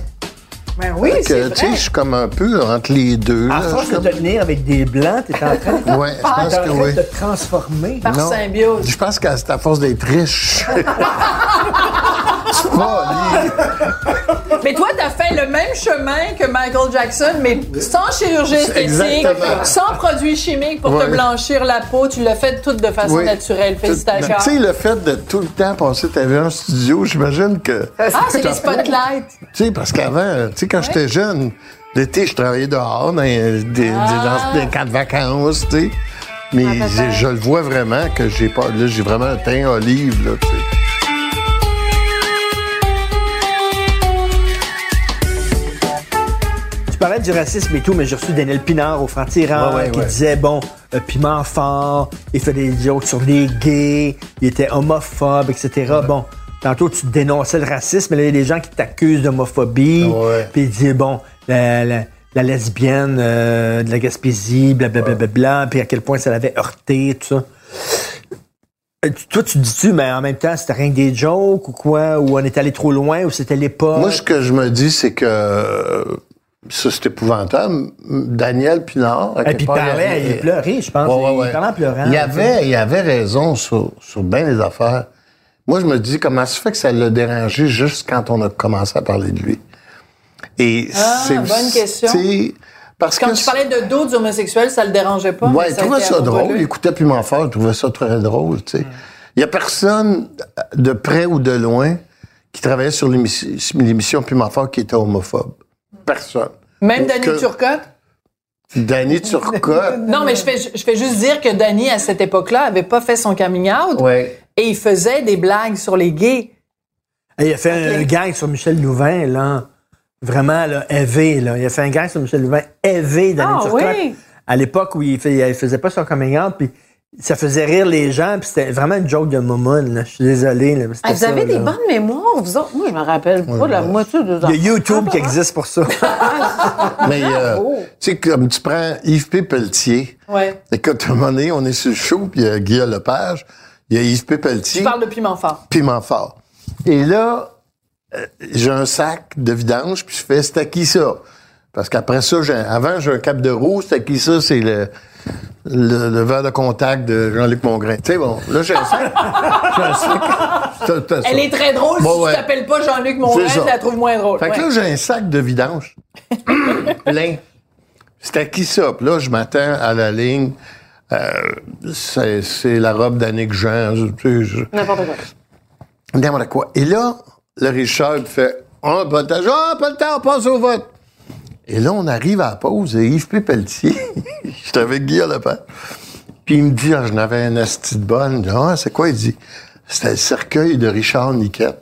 Ben oui, Que, c'est tu sais, vrai. je suis comme un peu entre les deux. À force Je de tenir avec des blancs, t'es en train, Ouais, je pense que oui. de te transformer. Par Non. symbiose. Je pense que c'est à force d'être riche. Mais toi, t'as fait le même chemin que Michael Jackson, mais sans chirurgie esthétique, Exactement. sans produits chimiques pour te Ouais. blanchir la peau. Tu l'as fait tout de façon Oui. naturelle. Félicitations. Tu sais, le fait de tout le temps passer ta vie en studio, j'imagine que. Ah, c'est les spotlights. Tu sais, parce qu'avant, tu sais, quand j'étais jeune, l'été, je travaillais dehors, dans, des, des- Ah. dans des camps de vacances, tu sais. Mais peut-être. j'ai- je le vois vraiment que j'ai pas. Là, j'ai vraiment un teint olive, là, tu sais. Tu parlais du racisme et tout, mais j'ai reçu Daniel Pinard au Ouais, ouais, qui ouais. disait, bon, euh, piment fort, il fait des jokes sur les gays, il était homophobe, etc. Bon, tantôt tu dénonçais le racisme, mais là, il y a des gens qui t'accusent d'homophobie. Puis il dit, bon, la, la- la lesbienne euh, de la Gaspésie, blablabla, bla, puis à quel point ça l'avait heurté, tout ça. Euh, tu- Toi, tu dis-tu, mais en même temps, c'était rien que des jokes ou quoi? Ou on est allé trop loin, ou c'était l'époque? Moi, ce que je me dis, c'est que. Ça, c'est épouvantable. Daniel Pinard. à Et puis part, parlait, il pleurait, je pense. Ouais, ouais, il parlait en pleurant. Il avait, il avait raison sur, sur bien les affaires. Moi, je me dis, comment ça fait que ça l'a dérangé juste quand on a commencé à parler de lui? Et Ah, c'est bonne question. Parce Quand que tu parlais de d'autres homosexuels, ça le dérangeait pas? Ouais, il trouvait ça drôle. Il écoutait Piment Fort, il trouvait ça très drôle, tu sais. Il y a personne, de près ou de loin, qui travaillait sur l'émission l'émission Piment Fort qui était homophobe. Personne. Même Danny Que- Turcotte? Danny Turcotte. Non, mais je fais, je fais juste dire que Danny, à cette époque-là, avait pas fait son coming out. ouais. Et il faisait des blagues sur les gays. Et il a fait un gag sur Michel Louvain, là. Vraiment, là, élevé, là. Il a fait un gag sur Michel Louvain, élevé dans Ah, Turcotte. oui. À l'époque où il, fait- il faisait pas son coming out, puis ça faisait rire les gens, puis c'était vraiment une joke de momone, là. Je suis désolé, là, Ah, vous ça, avez des là. bonnes mémoires, vous autres? Moi, je me rappelle pas de la moitié des Il y a YouTube Ah, qui existe pour ça. Mais, euh, Oh. tu sais, comme tu prends Yves P. Pelletier. Ouais. Écoute, à un moment donné, on est sur le show, puis il y a Guillaume Lepage, il y a Yves P. Pelletier, Tu parles de piment fort. piment fort. Et là, euh, j'ai un sac de vidange, puis je fais, c'est à qui ça? Parce qu'après ça, avant, j'ai un cap de roue, c'est à qui ça? C'est le, le, le verre de contact de Jean-Luc Mongrain. Tu sais, bon, là, j'ai un sac. j'ai un sac. Elle est très drôle. Bon, si ouais. tu t'appelles pas Jean-Luc Mongrain, tu la trouves moins drôle. Fait que là, j'ai un sac de vidange. plein. À qui ça? Puis là, je m'attends à la ligne. Euh, c'est, la robe d'Annick Jean. je- tu sais, je- N'importe quoi. N'importe quoi. Et là, le Richard fait On n'a pas le temps. Ah, pas le temps, on passe au vote. Et là, on arrive à la pause et Yves P. Pelletier, j'étais avec Guillaume Lepage, puis il me dit Ah, je n'avais un asti de bonne. Je dis, Ah, c'est quoi? Il dit C'était le cercueil de Richard Niquette,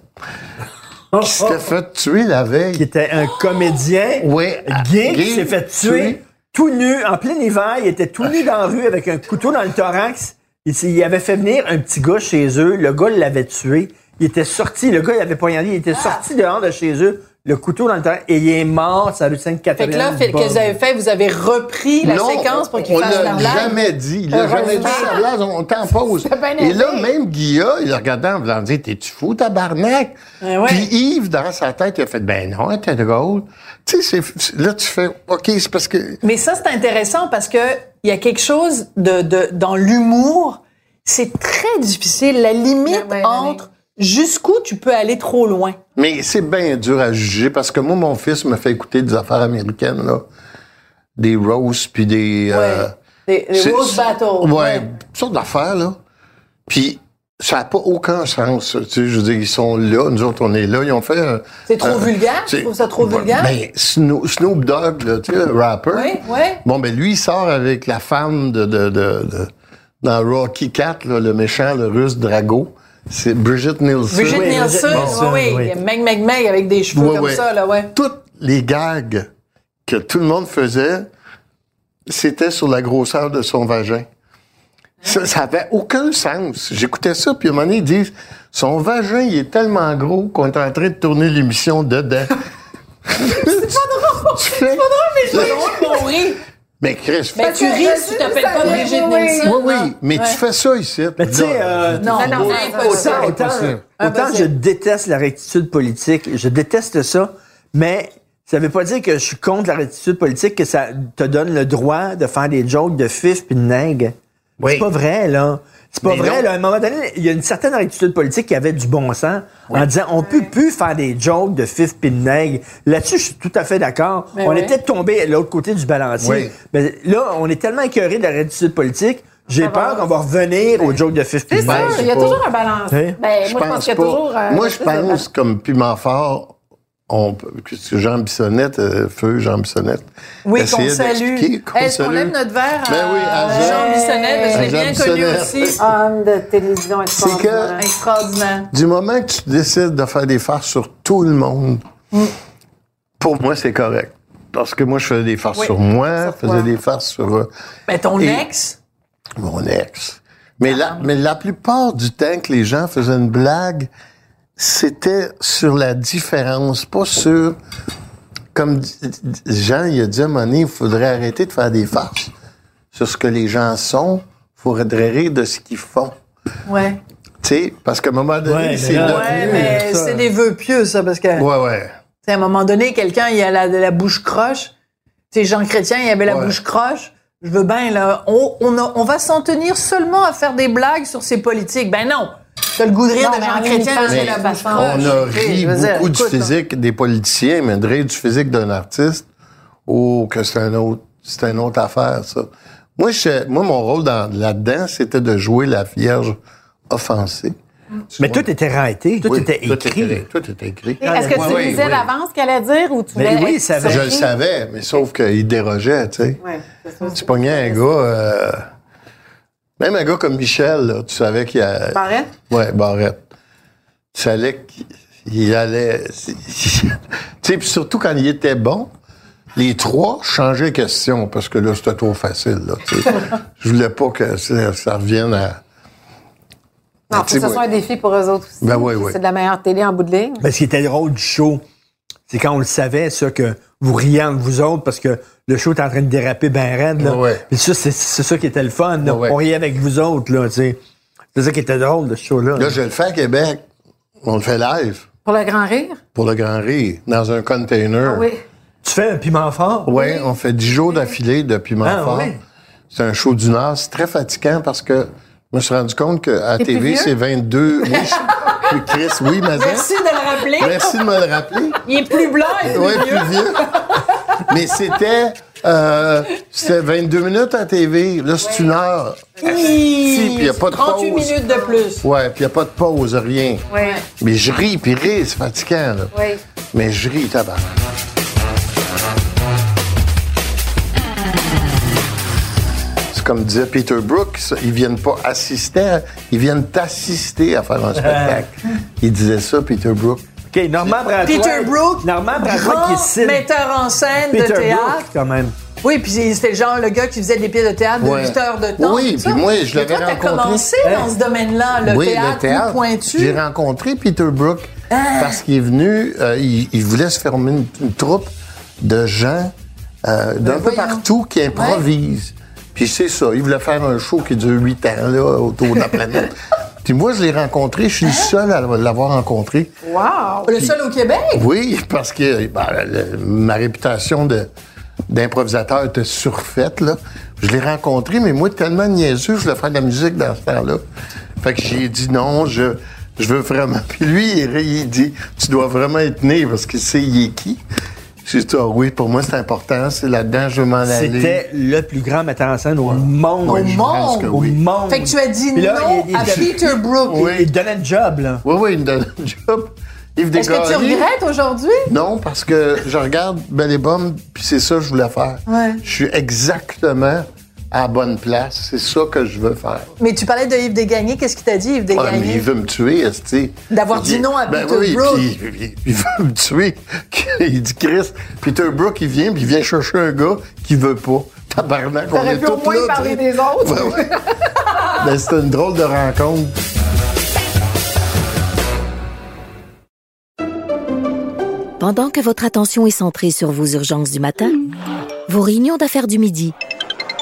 qui s'était fait tuer la veille. qui était un comédien Oui, gay gay, qui s'est fait tuer tout nu, en plein hiver. Il était tout nu dans la rue avec un couteau dans le thorax. Il, il avait fait venir un petit gars chez eux. Le gars l'avait tué. Il était sorti. Le gars, il avait poignardé. Il était sorti dehors de chez eux, le couteau dans le thorax. Et il est mort, ça rue Fait Sainte-Catherine. que là, fait, que vous avez fait, vous avez repris la Non, séquence pour qu'il on fasse la l'a blague. jamais dit. Il l'a jamais dit sa blague. On t'en pose. Et là, même Guilla, il regardait en voulant dire T'es-tu fou, tabarnak? Eh ouais. Puis Yves, dans sa tête, il a fait Ben non, t'es drôle. Tu sais, là, tu fais OK, c'est parce que. Mais ça, c'est intéressant parce que il y a quelque chose de, de dans l'humour. C'est très difficile. La limite Ouais, ouais, ouais. entre jusqu'où tu peux aller trop loin? Mais c'est bien dur à juger parce que moi, mon fils me fait écouter des affaires américaines, là. Des roasts, puis des. euh, Des, des c'est- roast battles. Ouais, toutes sortes d'affaires, là. Puis, ça n'a pas aucun sens. Tu sais, je veux dire, ils sont là, nous autres, on est là. Ils ont fait. C'est trop vulgaire? Tu trouves ça trop Ouais, vulgaire? Ben, Snoop, Snoop Dogg, là, tu sais, le rapper. Oui, oui. Bon, ben, lui, il sort avec la femme de, de, de, de- dans Rocky Cat, là, le méchant, le russe Drago. C'est Brigitte Nielsen. Brigitte Oui, Nielsen, oui, Nielsen, oui. oui. Il y a Meg, Meg, Meg avec des cheveux comme ça, là, ouais. Toutes les gags que tout le monde faisait, c'était sur la grosseur de son vagin. Ça, ça avait aucun sens. J'écoutais ça, puis à un moment donné, ils disent son vagin, il est tellement gros qu'on est en train de tourner l'émission dedans. c'est pas drôle! C'est drôle, mon rire. Mais Chris, Mais tu ris si tu t'appelles pas Brigitte oui, oui. Nielsen. oui, oui, mais Ouais. tu fais ça ici. Mais tu sais, euh, Non, Non, non, autant, autant, autant je déteste la rectitude politique, je déteste ça, mais ça veut pas dire que je suis contre la rectitude politique, que ça te donne le droit de faire des jokes de fif puis de nègre. Oui. C'est pas vrai, là. C'est pas Mais vrai, non. là. À un moment donné, il y a une certaine rectitude politique qui avait du bon sens en disant on peut plus faire des jokes de fif puis de nègre. Là-dessus, je suis tout à fait d'accord. Mais on peut-être tombé à l'autre côté du balancier. Oui. Mais là, on est tellement écœuré de la rectitude politique, j'ai va. peur qu'on va revenir aux jokes de fif puis C'est ça, il y a toujours un balance. Hein? Ben, moi, je pense qu'il y a toujours. euh, Moi, je pense comme Piment Fort, on, que Jean Bissonnette, euh, feu Jean Bissonnette. Oui, qu'on essayait salue. qu'on Est-ce qu'on salue. lève notre verre à, Ben oui, à Jean- Jean Bissonnette? que Je l'ai bien connu aussi. Homme de télévision extraordinaire. Extraordinaire. Du moment que tu décides de faire des farces sur tout le monde, pour moi, c'est correct. Parce que moi, je faisais des farces Oui, sur moi, je faisais des farces sur euh, Ben, ton Et- ex, mon ex. Mais la, mais la plupart du temps que les gens faisaient une blague, c'était sur la différence, pas sur... Comme Jean, il a dit à un moment donné, il faudrait arrêter de faire des farces sur ce que les gens sont. Il faudrait rire de ce qu'ils font. ouais. Tu sais, parce qu'à un moment donné, Ouais, c'est... Ouais, mais c'est des vœux pieux, ça, parce que, Ouais, ouais. sais, à un moment donné, quelqu'un, il a la, la bouche croche. Tu sais, Jean Chrétien, il avait la Ouais. bouche croche. Je veux bien, là. On, on, a- on va s'en tenir seulement à faire des blagues sur ses politiques. Ben non! T'as le goût de rire Non, de mais en Chrétien, c'est mais la on a ri dire, beaucoup du là. physique des politiciens, mais de rire du physique d'un artiste, oh, que c'est un autre, c'est une autre affaire, ça. Moi, je- moi mon rôle dans- là-dedans, c'était de jouer la Vierge offensée. Mais tout était raté, tout Oui, était Tout écrit. était, tout était écrit. Est-ce que tu ouais. d'avance ce qu'elle allait dire ou tu voulais oui, ça. Je le savais, mais sauf qu'il dérogeait, tu sais. Ouais, ça. Tu pognais un gars, euh, même un gars comme Michel, là, tu savais qu'il a... Barrette? Ouais, Barrette. Tu savais qu'il il allait. Tu sais, puis surtout quand il était bon, les trois changeaient question parce que là, c'était trop facile. Là, tu sais. Je voulais pas que ça, ça revienne à. Non, faut que ce ouais. soit un défi pour eux autres aussi. Ben oui, oui. C'est de la meilleure télé en bout de ligne. Ben, ce qui était drôle du show, c'est quand on le savait, ça, que vous riez entre vous autres parce que le show était en train de déraper ben raide, là. Ouais. Puis ça, c'est, ça qui était le fun, là. Ouais. On riait avec vous autres, là, tu sais. C'est ça qui était drôle de ce show-là. Là, je le fais à Québec. On le fait live Pour le grand rire? pour le Grand Rire, dans un container. Oui. Tu fais un piment fort? Oui, on fait 10 jours d'affilée de piment Ah, fort. oui. C'est un show d'une heure. C'est très fatigant parce que je me suis rendu compte qu'à TV, c'est 22. Oui, je- Chris, oui, mais Merci de le rappeler. Merci de me le rappeler. Il est plus blanc et plus Oui, vieux. plus vieux. Mais c'était, euh, c'était 22 minutes à TV. Là, c'est une heure. Si, puis il n'y a pas de 38 pause. minutes de plus. Ouais, puis il n'y a pas de pause, rien. Oui. Mais je ris, puis rire, c'est fatigant, là. Oui. Mais je ris, tabac. Comme disait Peter Brooks, ils viennent pas assister, ils viennent t'assister à faire un spectacle. Il disait ça, Peter Brooks. OK, Normand Bratois. Peter Brook, Normand Bratois qui est metteur en scène Peter de théâtre. Quand même. Oui, puis c'était le genre le gars qui faisait des pièces de théâtre de Ouais. 8 heures de temps. Oui, puis moi, je l'avais toi, t'as rencontré. commencé Hein? dans ce domaine-là, le oui, théâtre, le théâtre. plus pointu. J'ai rencontré Peter Brook parce qu'il est venu, euh, il, il voulait se former une, une troupe de gens euh, d'un peu voyons. partout qui improvisent. Puis c'est ça, il voulait faire un show qui dure huit ans là, autour de la planète. Puis moi, je l'ai rencontré, je suis le seul à l'avoir rencontré. Wow! Le seul au Québec? Oui, parce que ben, le- ma réputation de d'improvisateur était surfaite, là. Je l'ai rencontré, mais moi, tellement niaiseux, je voulais faire de la musique dans ce temps-là. Fait que j'ai dit non, je, je veux vraiment. Puis lui, il, il dit Tu dois vraiment être né parce qu'il sait il est qui. J'ai dit Ah oui, pour moi, c'est important, c'est là-dedans, je veux m'en aller. C'était le plus grand metteur en scène au monde. Oui, pense que Au monde. Fait que tu as dit là, non il- il- à il- Peter Brook. Oui. Il donnait le job, là. Oui, oui, il me donne un job. Est-ce que tu regrettes aujourd'hui? Non, parce que je regarde Belle et puis c'est ça que je voulais faire. Ouais. Je suis exactement à la bonne place. C'est ça que je veux faire. Mais tu parlais de Yves Desgagnés. Qu'est-ce qu'il t'a dit, Yves Ouais, mais Desgagnés? il veut me tuer, est D'avoir dit non à Peter oui, Brook. puis il, il veut me tuer. il dit, Chris, Peter Brook, il vient, puis il vient chercher un gars qui veut pas. Tabarnak, on T'aurais est pu au moins là. parler des autres. Ouais, ouais. Ben, c'était une drôle de rencontre. Pendant que votre attention est centrée sur vos urgences du matin, vos réunions d'affaires du midi,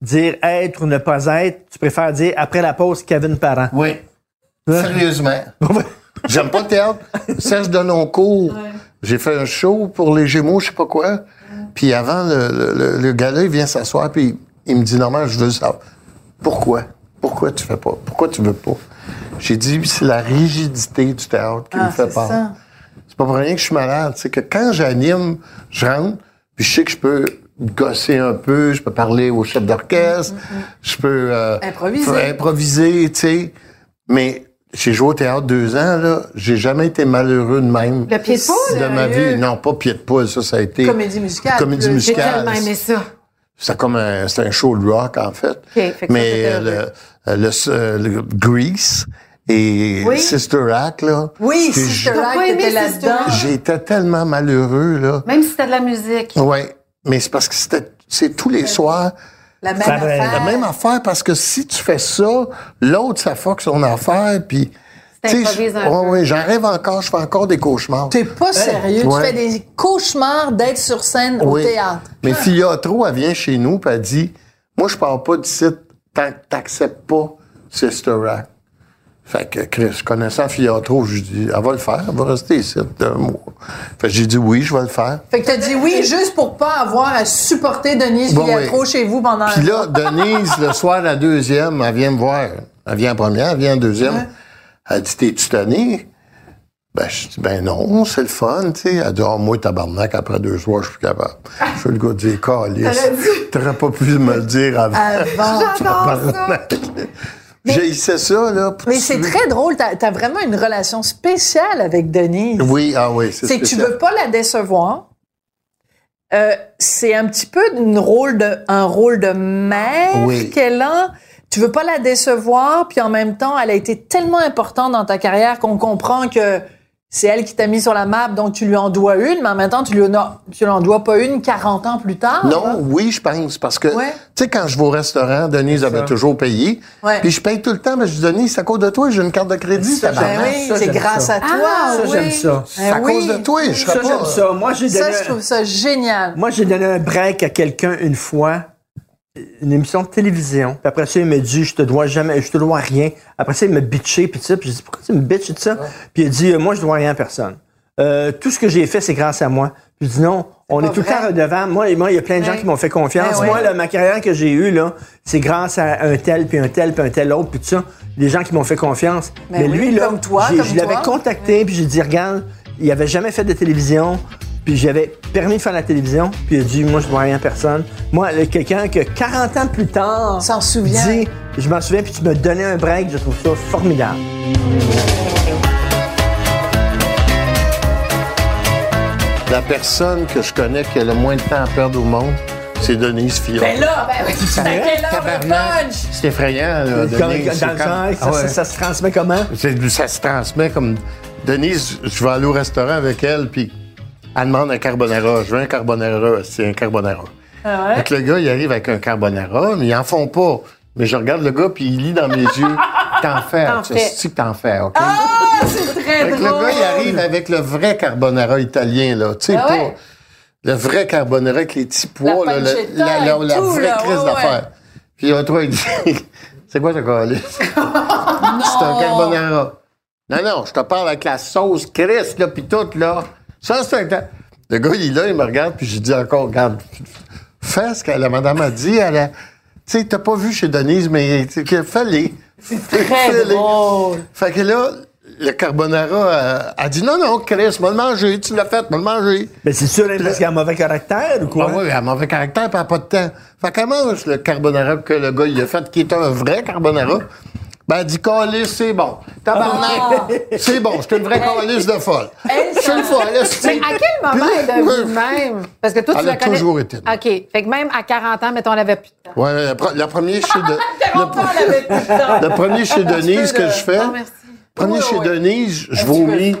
dire être ou ne pas être, tu préfères dire après la pause Kevin Parent. Oui. Sérieusement. J'aime pas le théâtre. Serge Denoncourt, j'ai fait un show pour les Gémeaux, je sais pas quoi. Puis avant, le, le, le- le gars-là, il vient s'asseoir, puis il me dit, normalement, je veux savoir. Pourquoi? Pourquoi tu fais pas? Pourquoi tu veux pas? J'ai dit, c'est la rigidité du théâtre qui Ah, me fait peur. ça. C'est pas pour rien que je suis malade. C'est que quand j'anime, je rentre, puis je sais que je peux gosser un peu, je peux parler au chef d'orchestre, je peux euh, Improviser. tu sais. Mais j'ai joué au théâtre deux ans, là. J'ai jamais été malheureux de même. Le pied de poule? de ma vie. Non, pas pied de poule, ça, ça a été. Comédie musicale, Comédie plus. J'ai musicale. tellement aimé ça. C'est comme un, c'est un show de rock, en fait. ça, Mais euh, le, le, euh, le Grease et Oui. Sister Act, là. Oui, Sister Act Sister là-dedans. J'étais tellement malheureux, là. Même si c'était de la musique. Ouais, mais c'est parce que c'était c'est tous les soirs La même Ça affaire. la même affaire parce que si tu fais ça, l'autre ça fuck son affaire puis ouais, j'en rêve encore, je fais encore des cauchemars. T'es pas sérieux. Ouais. Tu fais des cauchemars d'être sur scène au Oui. théâtre. Mais Filiatro, elle vient chez nous puis elle dit "Moi je pars pas d'ici tant que t'acceptes pas Sister Act." Fait que Chris, connaissant Filiatro, je dis "Elle va le faire, elle va rester ici un mois." Fait que j'ai dit "Oui, je vais le faire." Fait que t'as dit oui juste pour pas avoir à supporter Denise Bon, Filiatro oui. chez vous pendant Puis là, Denise, le soir, la deuxième, elle vient me voir. Elle vient en première, elle vient en deuxième. Elle dit, t'es-tu tanné? Ben, je dis, ben non, c'est le fun, tu sais. Elle dit, oh, moi, tabarnak, après deux soirs, je suis plus capable. Je suis le gars dire, calice. T'aurais pas pu me le dire avant. Avant. Tabarnak. J'ai ça, là. Mais c'est très drôle. T'as as vraiment une relation spéciale avec Denise. Oui, ah oui, c'est C'est que tu veux pas la décevoir. Euh, c'est un petit peu une rôle de, un rôle de mère Oui. qu'elle a. Tu veux pas la décevoir, puis en même temps, elle a été tellement importante dans ta carrière qu'on comprend que c'est elle qui t'a mis sur la map, donc tu lui en dois une, mais en même temps, tu lui en, tu lui en dois pas une 40 ans plus tard. Non, là. oui, je pense. Parce que, Ouais. tu sais, quand je vais au restaurant, Denise avait toujours payé. Ouais. Puis je paye tout le temps, mais je dis, Denise, c'est à cause de toi, j'ai une carte de crédit. Ça. Ben oui, Ça, c'est grâce ça. à toi. Ah, Ça, oui. j'aime ça. C'est à Ben cause oui. de toi, je serais Ça, pas... j'aime ça. Moi, j'ai Ça, donné, je trouve ça génial. moi, j'ai donné un break à quelqu'un une fois, une émission de télévision. Puis après ça, il m'a dit, je te dois jamais, je te dois rien. Après ça, il m'a bitché, puis tout ça. Puis j'ai dit, pourquoi tu me bitches et tout ça? Puis il a dit, euh, moi, je dois rien à personne. Euh, tout ce que j'ai fait, c'est grâce à moi. Puis je dis, non, on est tout le temps redevant. Moi, moi, il y a plein de gens Ouais. qui m'ont fait confiance. Ouais. Moi, là, ma carrière que j'ai eue, là, c'est grâce à un tel, puis un tel, puis un tel autre, puis tout ça. Des gens qui m'ont fait confiance. Ben Mais oui, lui, là, comme toi, comme je l'avais contacté, puis j'ai dit, regarde, il avait jamais fait de télévision. Puis j'avais permis de faire la télévision, puis il a dit, moi, je dois rien à personne. Moi, quelqu'un que 40 ans plus tard S'en souvient. dit, je m'en souviens, puis tu m'as donné un break, je trouve ça formidable. La personne que je connais qui a le moins de temps à perdre au monde, c'est Denise Fillon. Ben là, c'est quelle heure le Tabarnak. punch? C'est effrayant, là, dans c'est le sens, Ah ça, ouais. ça- ça se transmet comment? C'est- Ça se transmet comme... Denise, je vais aller au restaurant avec elle, puis elle demande un carbonara. Je veux un carbonara, c'est un carbonara. Ah Fait que le gars, il arrive avec un carbonara, mais ils en font pas. Mais je regarde le gars, puis il lit dans mes yeux. T'en fais, tu sais que t'en fais, OK? Ah, c'est très le gars, il arrive avec le vrai carbonara italien, là. Tu sais, Ah ouais? le vrai carbonara avec les petits pois, La là, la, la- et la tout, vraie là, crise ouais, d'affaires. Puis l'autre, il dit C'est quoi ce calice? C'est un carbonara. Non, non, je te parle avec la sauce Chris, là, puis tout, là. Ça, c'est un. Le gars, il est là, il me regarde, puis j'ai dit encore, regarde, fais ce que la madame a dit. Elle a. Tu sais, t'as pas vu chez Denise, mais tu sais, fais-les. Très drôle. Fait que là, le carbonara euh, a dit non, non, Chris, m'a le manger, tu l'as fait, m'a le manger. Ben, c'est sûr, elle, parce qu'il a un mauvais caractère ou quoi? Ah oui, elle a mauvais caractère, puis elle n'a pas de temps. Fait qu'elle mange le carbonara que le gars il a fait, qui est un vrai carbonara. Ben, elle dit, c'est bon. Tabarnak, c'est bon, c'est une vraie calice de folle. C'est une folle, Mais à quel moment elle est devenue même? Parce que toi, tu Elle la a connais. toujours été. OK. Fait que même à 40 ans, mettons, elle avait plus de temps. Ouais, le, pre- le premier chez de, le, On premier chez Denise que je fais, Non, merci. premier Oui, chez oui. Denise, je vomis.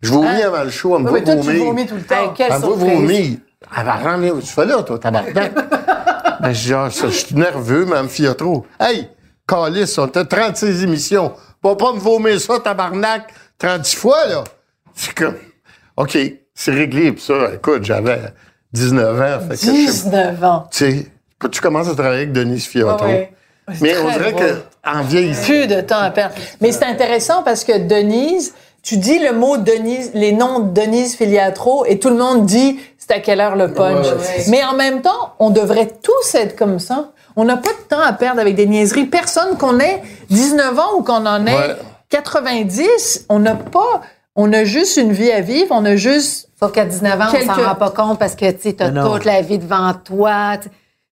Je vomis avant le show, elle me Oui, voit toi, tu vomir. vomis tout le temps. Elle va surprise. vomir. Elle va ramener. Tu fais là, toi, tabarnak? ben, je dis, ah, je suis nerveux, mais elle me fie trop. Hey, Calice, on était 36 émissions. Va pas me vomir ça, tabarnak, 30 fois, là. C'est comme, OK, c'est réglé. Puis ça, écoute, j'avais 19 ans. Fait que, je sais- 19 ans. tu sais, quand tu commences à travailler avec Denis Fiotto. Ah. C'est Mais on dirait drôle. que, en vieillissant, Plus de temps à perdre. Mais c'est intéressant parce que Denise, tu dis le mot Denise, les noms de Denise Filiatro et tout le monde dit c'est à quelle heure le punch. Mais en même temps, on devrait tous être comme ça. On n'a pas de temps à perdre avec des niaiseries. Personne qu'on ait 19 ans ou qu'on en ait Ouais. 90, on n'a pas, on a juste une vie à vivre, on a juste Sauf qu'à 19 ans, on Quelques- s'en rend pas compte parce que tu as Mais toute la vie devant toi.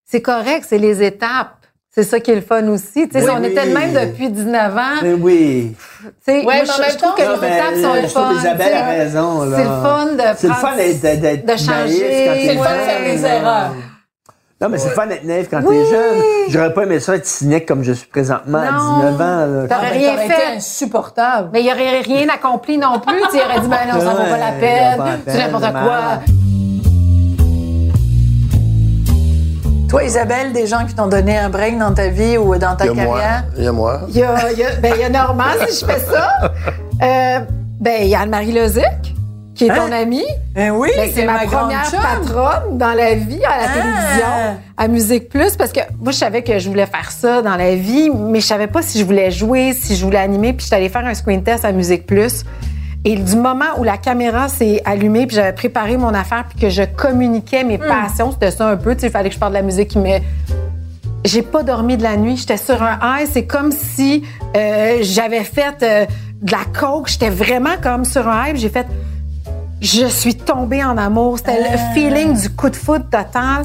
C'est correct, c'est les étapes. C'est ça qui est le fun aussi. Tu sais, Oui, si on était de même depuis 19 ans, Ben oui. tu sais, Ouais, moi, mais je, je trouve que Non, les étapes sont le fun. sais. a raison, là. C'est le fun de C'est le prendre- fun de changer. c'est le fun de faire des erreurs. Non, mais c'est fun d'être naïf quand t'es jeune. J'aurais pas aimé ça être cynique comme je suis présentement à Non. 19 ans. là. T'aurais rien t'aurais fait. été insupportable. Mais il n'y aurait rien accompli non plus. Tu aurais dit, ben non, ça vaut pas la peine. C'est n'importe quoi. Toi, Isabelle, des gens qui t'ont donné un break dans ta vie ou dans ta il y a moi. carrière? Il y a moi. Il y a, il y a- ben, il y a Normand, si je fais ça. Euh, ben, il y a Anne-Marie Lozic, qui est ton amie. Ben oui, Ben, c'est ma, première patronne dans la vie, à la Ah. télévision, à Musique Plus, parce que moi, je savais que je voulais faire ça dans la vie, mais je savais pas si je voulais jouer, si je voulais animer, puis je suis allée faire un screen test à Musique Plus. Et du moment où la caméra s'est allumée, puis j'avais préparé mon affaire, puis que je communiquais mes passions, c'était ça un peu, tu sais, il fallait que je parle de la musique qui me... J'ai pas dormi de la nuit, j'étais sur un high, c'est comme si euh, j'avais fait euh, de la coke. J'étais vraiment comme sur un hype. J'ai fait, je suis tombée en amour. C'était le feeling du coup de foot total.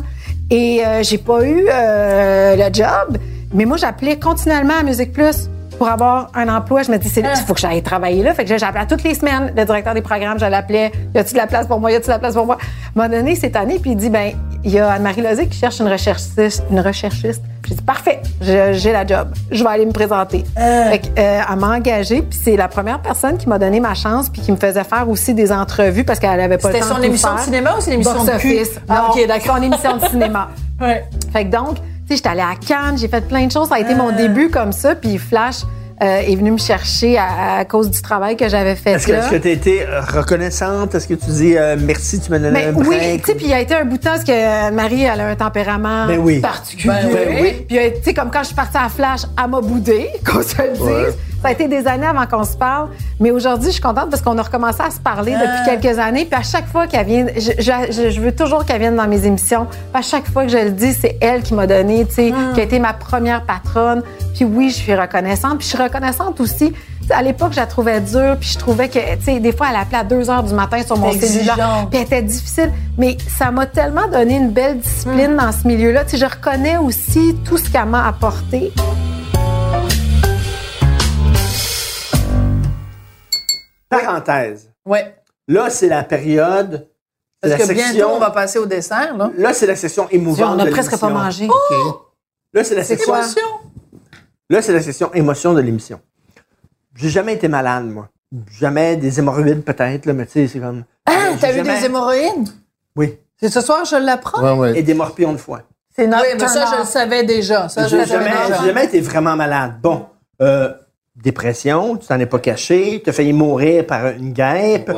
Et euh, j'ai pas eu euh, le job. Mais moi, j'appelais continuellement à Musique Plus pour avoir un emploi. Je me disais, il faut que j'aille travailler là. Fait que j'appelais toutes les semaines le directeur des programmes. Je l'appelais. Y a-tu de la place pour moi? Y a-tu de la place pour moi? À un moment donné, cette année, puis il dit, ben, il y a Anne-Marie Lozé qui cherche une recherchiste. Une recherchiste. J'ai dit, parfait, j'ai la job. Je vais aller me présenter. Fait que, euh, elle m'a engagée, puis c'est la première personne qui m'a donné ma chance, puis qui me faisait faire aussi des entrevues parce qu'elle avait pas le C'était temps son de tout émission de cinéma ou c'est l'émission de cul? Ah, Non, ok, d'accord. Son émission de cinéma. Ouais. Fait que donc, tu sais, j'étais allée à Cannes, j'ai fait plein de choses. Ça a été mon début comme ça. Puis Flash euh, est venu me chercher à, à cause du travail que j'avais fait Est-ce que tu as été reconnaissante? Est-ce que tu dis euh, merci, tu m'as donné Mais un oui, break? tu sais, puis il y a été un bout de temps parce que Marie, elle a un tempérament Ben oui. particulier. Ben oui. Puis, euh, tu sais, comme quand je suis partie à Flash, elle m'a boudé, qu'on se le dise. Ouais. Ça a été des années avant qu'on se parle. Mais aujourd'hui, je suis contente parce qu'on a recommencé à se parler Ah. depuis quelques années. Puis à chaque fois qu'elle vient, je, je- je- je veux toujours qu'elle vienne dans mes émissions. Puis à chaque fois que je le dis, c'est elle qui m'a donné, tu sais, Ah. qui a été ma première patronne. Puis oui, je suis reconnaissante. Puis je suis reconnaissante aussi. À l'époque, je la trouvais dure, puis je trouvais que, tu sais, des fois, elle appelait à 2 heures du matin sur mon cellulaire. Puis elle était difficile. Mais ça m'a tellement donné une belle discipline dans ce milieu-là. Tu sais, je reconnais aussi tout ce qu'elle m'a apporté. Parenthèse. Ouais. Là, c'est la période. Parce la que section- bientôt, on va passer au dessert, là. Là, c'est la section émouvante. on a de presque pas mangé. Là, c'est la section. quoi? Là, c'est la section émotion de l'émission. J'ai jamais été malade, moi. Jamais des hémorroïdes, peut-être, là, mais tu sais, c'est comme. Ah, t'as eu jamais- des hémorroïdes? Oui. C'est ce soir, je l'apprends? Ouais, ouais. Et des morpions de foie. C'est notre Oui, mais ça, je le savais déjà. Ça, je le savais jamais, déjà. j'ai jamais été vraiment malade. Bon, euh, dépression, tu t'en es pas caché, tu as failli mourir par une guêpe,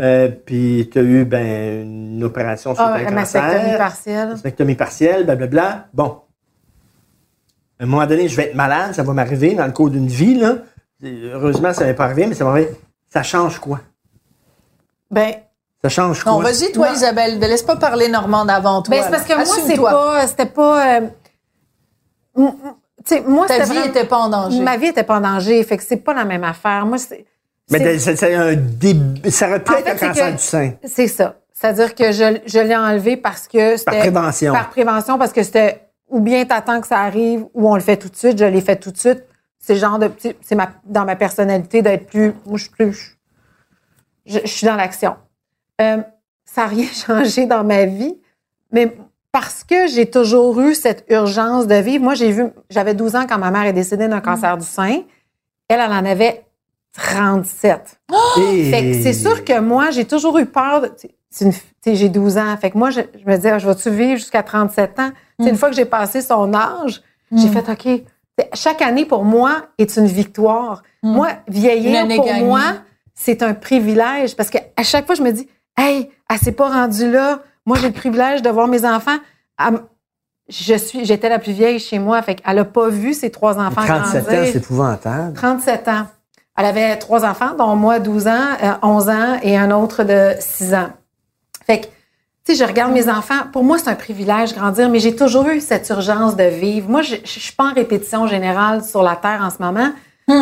euh, puis tu as eu ben, une opération sur Ah, un la mastectomie cancer, partielle. mastectomie partielle, blablabla. Bon. À un moment donné, je vais être malade, ça va m'arriver dans le cours d'une vie. Là. Heureusement, ça m'est pas arrivé, mais ça m'arrive. Ça change quoi? Ben, Ça change quoi? Non, vas-y, toi, Isabelle. Ne laisse pas parler Normande avant toi. ben c'est parce que moi, c'est pas, c'était pas, euh, sais, moi, Ta vie vraiment- n'était pas en danger. Ma vie était pas en danger, fait que c'est pas la même affaire. Moi, c'est, Mais c'est- un début. Ça aurait pu En être fait, un cancer que- du sein. C'est ça. C'est-à-dire que je, je l'ai enlevé parce que c'était. prévention. Par prévention, parce que c'était ou bien t'attends que ça arrive ou on le fait tout de suite. Je l'ai fait tout de suite. C'est le genre de. petit- C'est ma, dans ma personnalité d'être plus. Moi, je suis plus. Je, je suis dans l'action. Euh, ça n'a rien changé dans ma vie, mais parce que j'ai toujours eu cette urgence de vivre. Moi, j'ai vu. J'avais 12 ans quand ma mère est décédée d'un cancer du sein. Elle, elle en avait 37. Et- Fait que c'est sûr que moi, j'ai toujours eu peur. j'ai 12 ans. Fait que moi, je, je me disais, ah, je vais-tu vivre jusqu'à 37 ans? Une fois que j'ai passé son âge, j'ai fait, OK. Chaque année, pour moi, est une victoire. Moi, vieillir, pour gagnée. moi, c'est un privilège. Parce que à chaque fois, je me dis, hey, elle s'est pas rendue là. Moi, j'ai le privilège de voir mes enfants. Je suis, j'étais la plus vieille chez moi. Fait qu'elle a pas vu ses trois enfants 37 ans, c'est épouvantable. 37 ans. Elle avait trois enfants, dont moi 12 ans, euh, 11 ans et un autre de 6 ans. Fait que, tu sais, je regarde mes enfants. Pour moi, c'est un privilège grandir, mais j'ai toujours eu cette urgence de vivre. Moi, je, je suis pas en répétition générale sur la Terre en ce moment.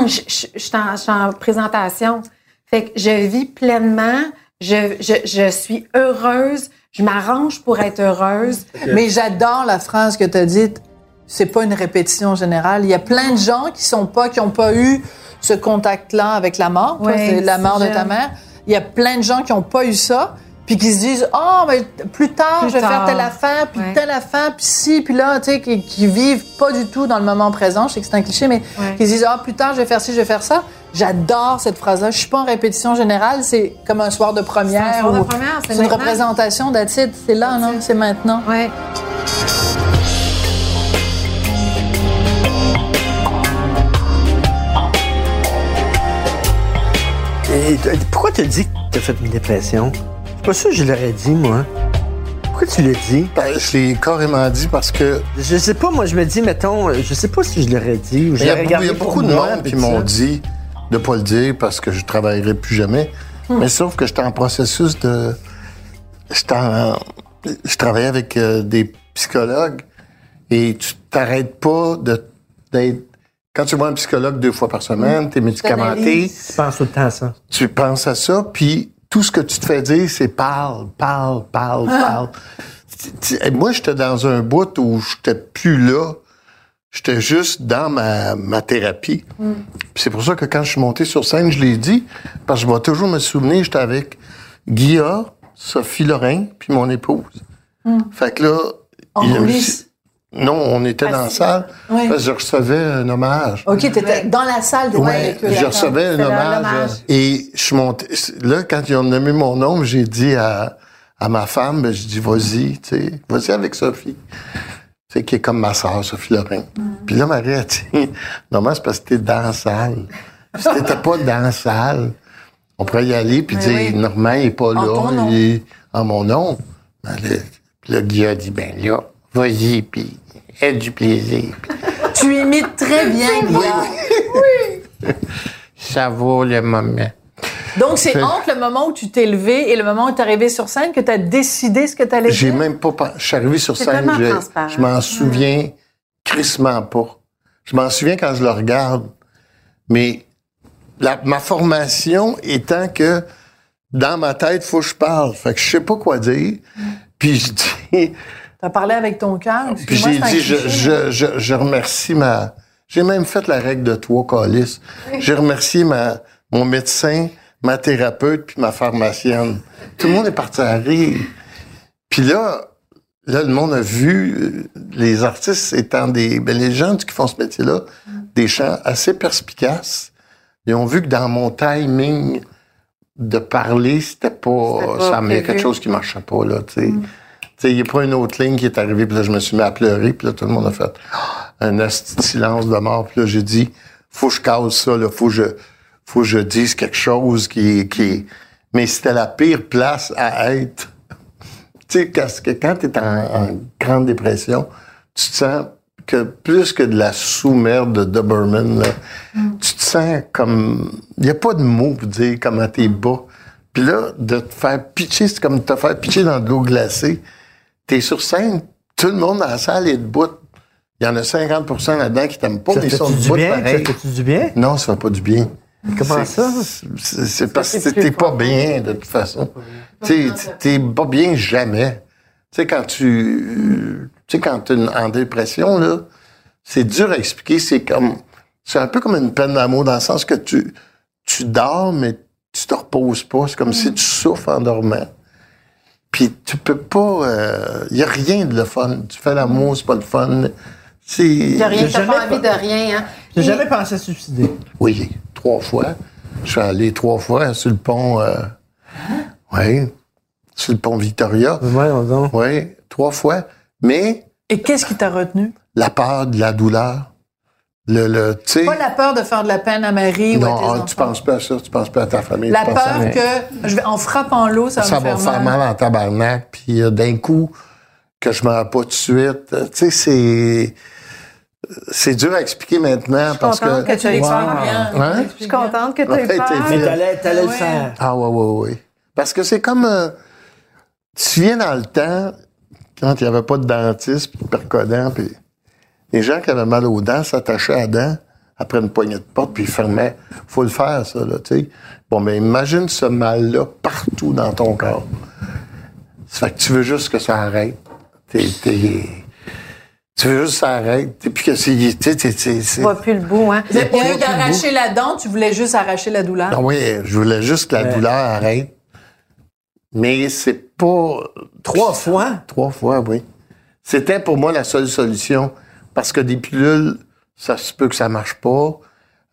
Je, je- je suis en, je suis en présentation. Fait que je vis pleinement. Je, je, je suis heureuse. Je m'arrange pour être heureuse. Mais j'adore la phrase que tu as dite. C'est pas une répétition générale. Il y a plein de gens qui sont pas, qui ont pas eu ce contact-là avec la mort. Toi, la mort de ta mère. Il y a plein de gens qui ont pas eu ça. Puis qui se disent, oh, mais plus tard, Plus je vais faire telle affaire, puis Ouais. telle affaire, puis ci, puis là, tu sais, qui, qui vivent pas du tout dans le moment présent. Je sais que c'est un cliché, mais Ouais. qui se disent, ah, plus tard, je vais faire ci, je vais faire ça. J'adore cette phrase-là. Je suis pas en répétition générale. C'est comme un soir de première. C'est un soir de ou- première, c'est C'est une maintenant. représentation d'attitude. C'est là, non? C'est maintenant. Ouais. Et pourquoi tu as dit que tu as fait une dépression? C'est pas ça que je l'aurais dit, moi. Pourquoi tu l'as dit? Ben, je l'ai carrément dit parce que Je sais pas, moi, je me dis, mettons, je sais pas si je l'aurais dit ou je il y a, l'aurais beaucoup- gardé il y a pour beaucoup de monde qui m'ont ça. dit de pas le dire parce que je travaillerai plus jamais. Mais sauf que j'étais en processus de. j'étais en- Je travaillais avec euh, des psychologues et tu t'arrêtes pas de d'être quand tu vois un psychologue deux fois par semaine, t'es médicamenté, Tu penses tout le temps à ça. tu penses à ça, puis tout ce que tu te fais dire, c'est parle, parle, parle, parle. Tu- tu- Moi, j'étais dans un bout où j'étais plus là. J'étais juste dans ma, ma thérapie. C'est pour ça que quand je suis monté sur scène, je l'ai dit, parce que je vais toujours me souvenir, j'étais avec Guilla, Sophie Lorrain, puis mon épouse. Fait que là... En il y a- coulisses? Non, on était dans la salle, Ouais. parce que je recevais un hommage. OK, t'étais dans la salle. t'étais Ouais, avec eux, je recevais un hommage. Et je suis monté. Là, quand ils ont nommé mon nom, j'ai dit à, à ma femme, ben, je dis, vas-y, tu sais, vas-y avec Sophie. Sais, qui est comme ma sœur, Sophie Lorrain. Puis là, Marie a dit, non, c'est parce que t'es dans la salle. Si t'étais pas dans la salle, on pourrait y aller puis dire, oui. Normand, il est pas là, ton nom. il est en mon nom. Ben, là, Puis là, Guy a dit, ben là, vas-y, puis aie du plaisir. Tu imites très bien, Guillaume. Ça vaut le moment. Donc, c'est entre le moment où tu t'es levé et le moment où tu es arrivé sur scène que tu as décidé ce que tu allais J'ai dire? même pas. Je suis arrivé sur scène, je, m'en souviens crissement pas. Je m'en souviens quand je le regarde. Mais la- ma formation étant que dans ma tête, faut que je parle. Fait que je sais pas quoi dire. Puis je dis, Tu as parlé avec ton cœur. puis j'ai dit, je, cliché. je, je, je remercie ma. J'ai même fait la règle de trois calices. J'ai remercié ma, mon médecin, ma thérapeute, puis ma pharmacienne. Tout le monde est parti à rire. Puis là, là, le monde a vu euh, les artistes étant des. Ben, les gens qui font ce métier-là, des chants assez perspicaces. Ils ont vu que dans mon timing de parler, c'était pas. Ça il y a quelque chose qui marchait pas, là, tu sais. Tu sais, il n'y a pas une autre ligne qui est arrivée, puis là, je me suis mis à pleurer, puis là, tout le monde a fait Ah! un silence de mort, puis là, j'ai dit, faut que je cause ça, là, faut que je, faut que je dise quelque chose qui est, qui. Mais c'était la pire place à être. tu sais, parce que quand t'es en, en grande dépression, tu te sens que plus que de la sous-merde de Doberman, là, tu te sens comme... Il n'y a pas de mots pour dire comment t'es bas. Puis là, de te faire pitcher, c'est comme te faire pitcher dans de l'eau glacée. T'es sur scène, tout le monde dans la salle est debout. Il y en a 50% là-dedans qui t'aiment pas, Ça mais ils sont debout bien? Ça pareil. te fait du bien? Non, ça fait pas du bien. Comment ça? C'est parce que t'es pas bien, de toute façon. Tu t'es pas bien jamais. Tu sais, quand tu... Tu sais, quand t'es en dépression, là, c'est dur à expliquer. C'est comme... C'est un peu comme une peine d'amour dans le sens que tu, tu dors, mais tu te reposes pas. C'est comme si tu souffres en dormant. Puis tu peux pas... Il y a rien de le fun. Tu fais l'amour, c'est pas le fun. Rien, J'ai t'as pas jamais envie de rien, hein. J'ai jamais pensé à suicider. Oui, trois fois. Je suis allé trois fois sur le pont. Euh, oui, sur le pont Victoria. Donc. Oui, trois fois. Mais Et qu'est-ce qui t'a retenu? la peur de la douleur. Le, le, tu sais. Pas la peur de faire de la peine à Marie ou à tes Non, ah, enfants. tu penses pas à ça, tu penses pas à ta famille. La à- peur que, je vais, en frappant l'eau, ça, ça va me faire mal. mal en tabarnak, puis euh, d'un coup, que je m'en pas tout de suite. Euh, Tu sais, c'est. C'est dur à expliquer maintenant parce contente que. que tu aies Wow. Hein? Je suis contente que tu aies peur. Mais t'allais, le faire. Ah ouais, ouais, ouais. Parce que c'est comme... euh, tu viens dans le temps, quand il n'y avait pas de dentiste, puis de percodant, puis les gens qui avaient mal aux dents s'attachaient à la dent après une poignée de porte, puis ils fermaient. faut le faire, ça, là, tu sais. Bon, mais imagine ce mal-là partout dans ton corps. Ça fait que tu veux juste que ça arrête. T'es- t'es- tu veux juste que ça arrête. Puis que c'est... tu vois plus le bout, hein. Au lieu d'arracher la dent, tu voulais juste arracher la douleur. Ah oui, je voulais juste que la Ouais. douleur arrête. Mais c'est pas. Trois fois? Trois fois, oui. C'était pour moi la seule solution. Parce que des pilules, ça se peut que ça marche pas.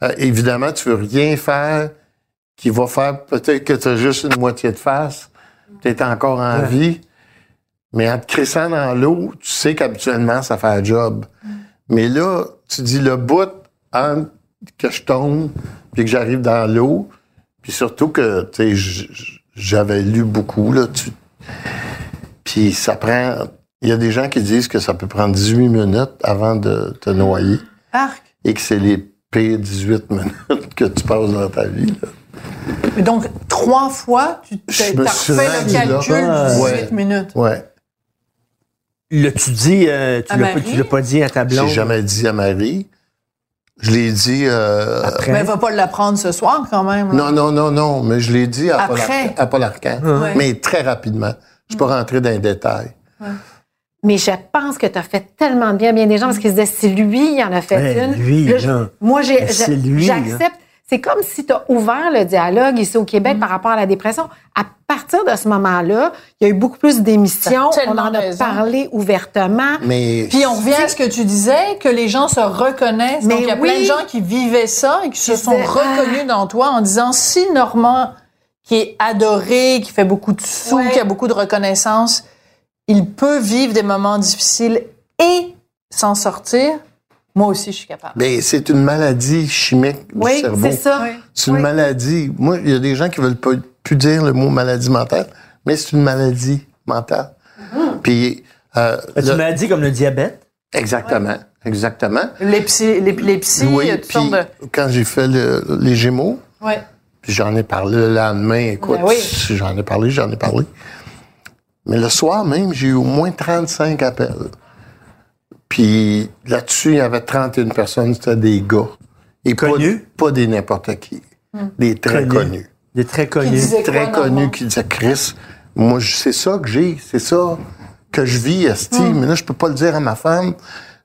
Euh, évidemment, tu veux rien faire qui va faire peut-être que tu as juste une moitié de face. Tu es encore en Ouais. vie. Mais en te crissant dans l'eau, tu sais qu'habituellement, ça fait un job. Mais là, tu dis le bout entre que je tombe puis que j'arrive dans l'eau. Puis surtout que, tu sais, j'avais lu beaucoup, là. tu- Puis ça prend... Il y a des gens qui disent que ça peut prendre 18 minutes avant de te noyer Arc. et que c'est les pires 18 minutes que tu passes dans ta vie. là. Donc, trois fois, tu t'es refait le calcul du 18 ouais. minutes. Ouais. L'as-tu dit, euh, tu À l'as pas, Marie? tu l'as pas dit à ta blonde? J'ai jamais dit à Marie. Je l'ai dit. euh, Mais elle va pas l'apprendre ce soir quand même. là. non, non, non, non, mais je l'ai dit à Paul, Après? Arcand, à Paul Arcand, mais très rapidement. Je peux rentrer dans les détails. Mais je pense que tu as fait tellement de bien à bien des gens parce qu'ils se disaient, si lui, il en a fait Ouais, une. lui, Là, je- moi, j'ai, c'est lui, j'accepte. C'est comme si tu as ouvert le dialogue ici au Mm. Québec par rapport à la dépression. À partir de ce moment-là, il y a eu beaucoup plus d'émissions. On en a raison. parlé ouvertement. Mais Puis on revient à ce que tu disais, que les gens se reconnaissent. Mais Donc, il y a oui. plein de gens qui vivaient ça et qui se sont disaient, reconnus dans toi en disant, si Normand, qui est adoré, qui fait beaucoup de sous, Ouais. qui a beaucoup de reconnaissance, il peut vivre des moments difficiles et s'en sortir, moi aussi, je suis capable. mais c'est une maladie chimique du Oui, cerveau. c'est ça. C'est une Oui. maladie. Moi, il y a des gens qui veulent pas plus dire le mot maladie mentale, mais c'est une maladie mentale. Mm-hmm. Puis, euh, Tu le- m'as dit comme le diabète. exactement, exactement. L'épilepsie, l'épilepsie, il y a toutes puis sortes de... quand j'ai fait le- les Gémeaux, Ouais. puis j'en ai parlé le lendemain, écoute, Ben oui. si j'en ai parlé, j'en ai parlé. Mais le soir même, j'ai eu au moins 35 appels. Puis là-dessus, il y avait 31 personnes, c'était des gars. Et pas- Connus? Pas, des n'importe qui. Hmm. Des très Connus. connus. Des très connus. C'est Très quoi, connus qui disaient Chris, moi, je- c'est ça que j'ai, c'est ça que je vis, Esti, Hmm. mais là, je peux pas le dire à ma femme.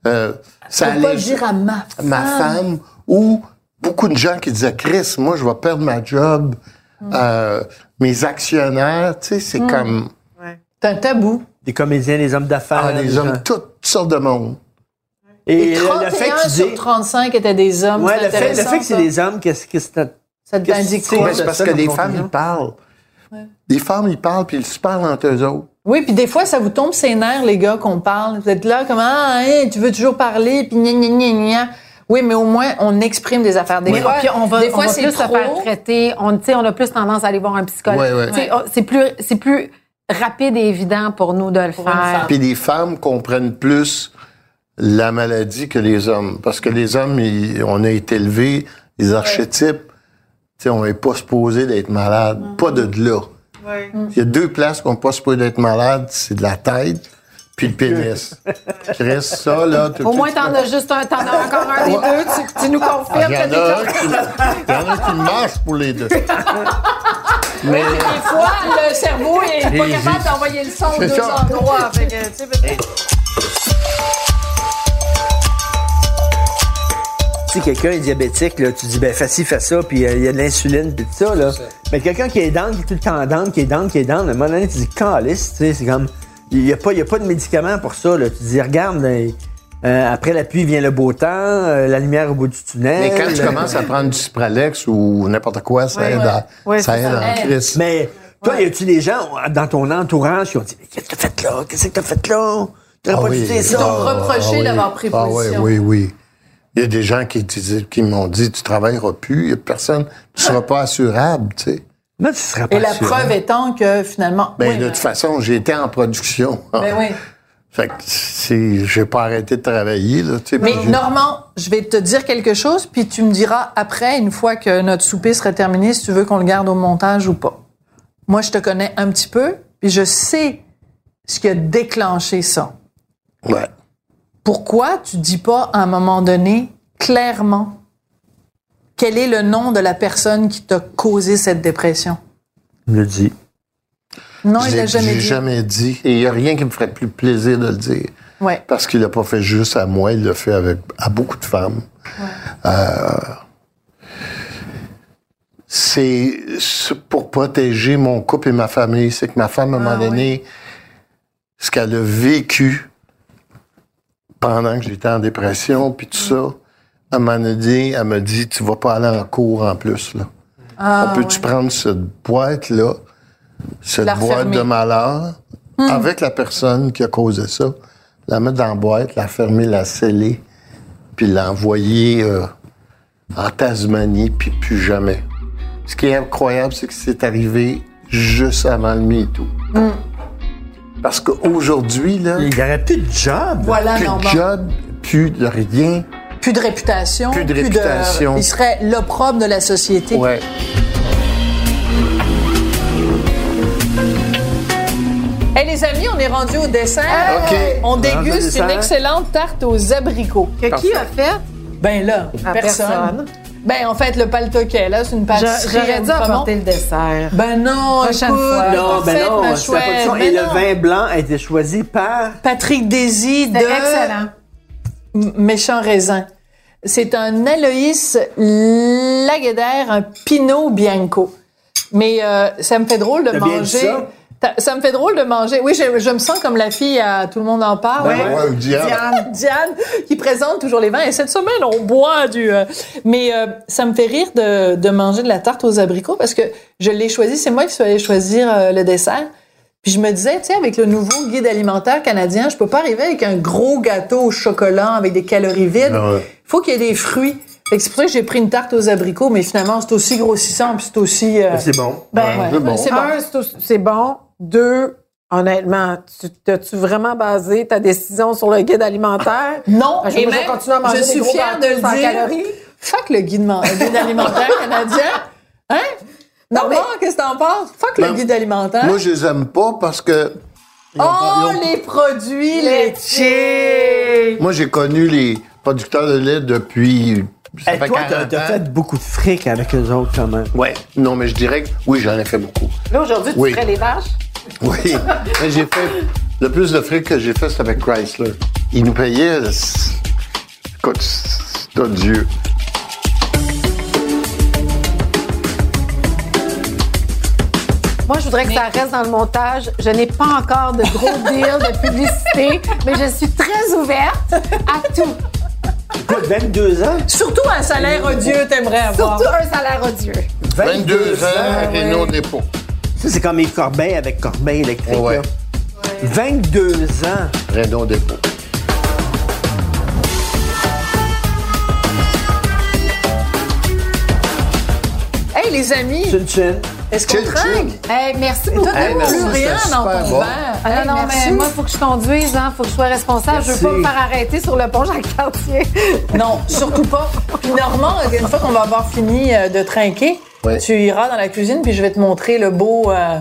Euh, ça Faut pas allait- le dire à ma femme. ma femme ou beaucoup de gens qui disaient Chris, moi je vais perdre ma job, Hmm. euh, mes actionnaires, tu sais, c'est comme C'est un tabou. Des comédiens, des hommes d'affaires. ah, des des hommes gens. toutes sortes de monde. Et, Et le- 31 le fait que sur dis. 35 étaient des hommes. Ouais, c'est le fait, le fait que c'est des hommes, qu'est-ce que c'est. Ça t'indique que c'est? quoi? Ouais, c'est parce que les femmes ils parlent. Les femmes ils parlent puis ils se parlent entre eux autres. Oui, puis des fois, ça vous tombe ses nerfs, les gars, qu'on parle. Vous êtes là comme, ah, hein, tu veux toujours parler, puis gna, gna, gna, gna. Oui, mais au moins, on exprime des affaires. Des Oui, fois, puis on va, des on fois va c'est plus se trop. faire traiter. On, on a plus tendance à aller voir un psychologue. Ouais, ouais. Oh, C'est plus, c'est plus rapide et évident pour nous de le faire. Puis les femmes comprennent plus la maladie que les hommes. Parce que les hommes ils- on a été élevés les archétypes tu sais on n'est pas supposé d'être malade, pas de là. Il y a deux places qu'on n'est pas supposé d'être malade, c'est de la tête puis le pénis. Chris, ça, là... Au tu- moins, t'en as juste un, t'en as encore un des deux. Tu, tu nous Ah, confirmes Il y que en t'es a un comme- qui, il y en a un qui marche pour les deux. Mais Des fois, le cerveau est pas capable d'envoyer le son aux deux endroits. Fait que, tu sais, peut-être- Si quelqu'un est diabétique, là, tu dis, ben, fais ci, fais ça, puis euh, il y a de l'insuline, puis tout ça, là. Mais quelqu'un qui est down, qui est tout le temps down, qui est down, qui est down, à un moment donné, tu dis, calice, tu sais, c'est comme, il n'y a, pas- il y a pas de médicament pour ça, là. Tu dis, regarde, euh, euh, après la pluie vient le beau temps, euh, la lumière au bout du tunnel. Mais quand tu commences à prendre du Cipralex ou n'importe quoi, ça aide à, Ouais, ça aide ça. en crise. Mais, toi, y a-tu des gens dans ton entourage qui ont dit, mais qu'est-ce que t'as fait là? Qu'est-ce que t'as fait là? T'aurais Ah pas oui. dû dire Ils t'ont ça. reproché oui. d'avoir pris Ah position. oui, oui, oui. Il y a des gens qui, m'ont dit, tu travailleras plus, il y a personne, tu seras pas assurable, tu sais. Et la preuve étant que finalement. Ben, oui, de toute façon, j'ai été en production. ben oui. Fait que c'est, j'ai pas arrêté de travailler, là, tu sais. Mais Normand, je vais te dire quelque chose, puis tu me diras après, une fois que notre souper sera terminé, si tu veux qu'on le garde au montage ou pas. Moi, je te connais un petit peu, puis je sais ce qui a déclenché ça. Ouais. Pourquoi tu dis pas à un moment donné clairement? Quel est le nom de la personne qui t'a causé cette dépression? Il me le dit. Non, il l'a jamais dit. jamais dit. Et il n'y a rien qui me ferait plus plaisir de le dire. Ouais. Parce qu'il l'a pas fait juste à moi, il l'a fait avec à beaucoup de femmes. Euh, c'est pour protéger mon couple et ma famille. C'est que ma femme, à un moment donné, ce qu'elle a vécu pendant que j'étais en dépression, puis tout ça, à un moment donné, elle m'a dit, tu vas pas aller en cours en plus, là. On peut-tu prendre cette boîte-là, cette La boîte refermer. de malheur, avec la personne qui a causé ça, la mettre dans la boîte, la fermer, la sceller, puis l'envoyer euh, en Tasmanie, puis plus jamais. Ce qui est incroyable, c'est que c'est arrivé juste avant le MeToo. Parce qu'aujourd'hui, là, Il n'y aurait plus de job. Voilà, plus de job, plus de rien. Plus de réputation. Plus de réputation. il serait l'opprobre de la société. Ouais. Hey, les amis, on est rendu au dessert. OK. On déguste une excellente tarte aux abricots. Que qui a fait? Ben là, À personne. personne. Ben, en fait, le paltoquet, là, c'est une pâtisserie. J'aurais dû apporter le dessert. Ben non, Prochaine écoute, fois. Non, ben non, ma chouette. Ben Et le non. vin blanc a été choisi par. Patrick Désy de excellent. Méchant Raisin. C'est un Aloïs Laguedère, un Pinot Bianco. Mais euh, ça me fait drôle de manger. ça? Me fait drôle de manger. Oui, je, je me sens comme la fille à Tout le monde en parle. Ben ouais, Diane. Diane, Diane, qui présente toujours les vins. Et cette semaine, on boit du. euh, mais euh, ça me fait rire de, de manger de la tarte aux abricots parce que je l'ai choisi. C'est moi qui suis allée choisir le dessert. Puis je me disais, tu sais, avec le nouveau guide alimentaire canadien, je peux pas arriver avec un gros gâteau au chocolat avec des calories vides. Ah ouais. faut qu'il y ait des fruits. Fait que c'est pour ça que j'ai pris une tarte aux abricots, mais finalement, c'est aussi grossissant, puis c'est aussi... euh, C'est bon. Ben, Ouais, c'est bon. c'est bon. Un, c'est bon. Deux, honnêtement, tu t'as-tu vraiment basé ta décision sur le guide alimentaire? Non, Ben, je- et même, continue à manger je suis fière de le dire. calories. Fuck le guide, guide alimentaire canadien. Hein? Normand, qu'est-ce que t'en penses? Fuck le Ben, guide alimentaire. Moi, je les aime pas parce que. oh, pas- ils ont- les produits laitiers! Moi, j'ai connu les producteurs de lait depuis. Ça Et fait toi, 40 t'as fait beaucoup de fric avec eux autres, quand même. Ouais. Non, mais je dirais que oui, j'en ai fait beaucoup. Là, aujourd'hui, tu Oui. ferais les vaches? Oui. mais j'ai fait. Le plus de fric que j'ai fait, c'est avec Chrysler. Ils nous payaient. c'est- Écoute, c'est odieux. Moi, je voudrais que ça reste dans le montage. Je n'ai pas encore de gros deal de publicité, mais je suis très ouverte à tout. Écoute, 22 ans? Surtout un salaire odieux, t'aimerais avoir. Surtout un salaire odieux. 22 ans, Renault Dépôt. Ça, c'est comme Yves Corbeil avec Corbeil électrique. Ouais. là. 22 ans. Renault Dépôt. Hey, les amis, Chin chin. Est-ce qu'on trinque? Hey, merci beaucoup. Hey, merci, Plus rien dans ton bon. verre. Ah Hey, non, non, merci. mais moi, il faut que je conduise, hein. faut que je sois responsable. Je veux pas Merci. me faire arrêter sur le pont Jacques-Cartier. Non, surtout pas. Puis Normand, une fois qu'on va avoir fini euh, de trinquer, Ouais. tu iras dans la cuisine puis je vais te montrer le beau euh,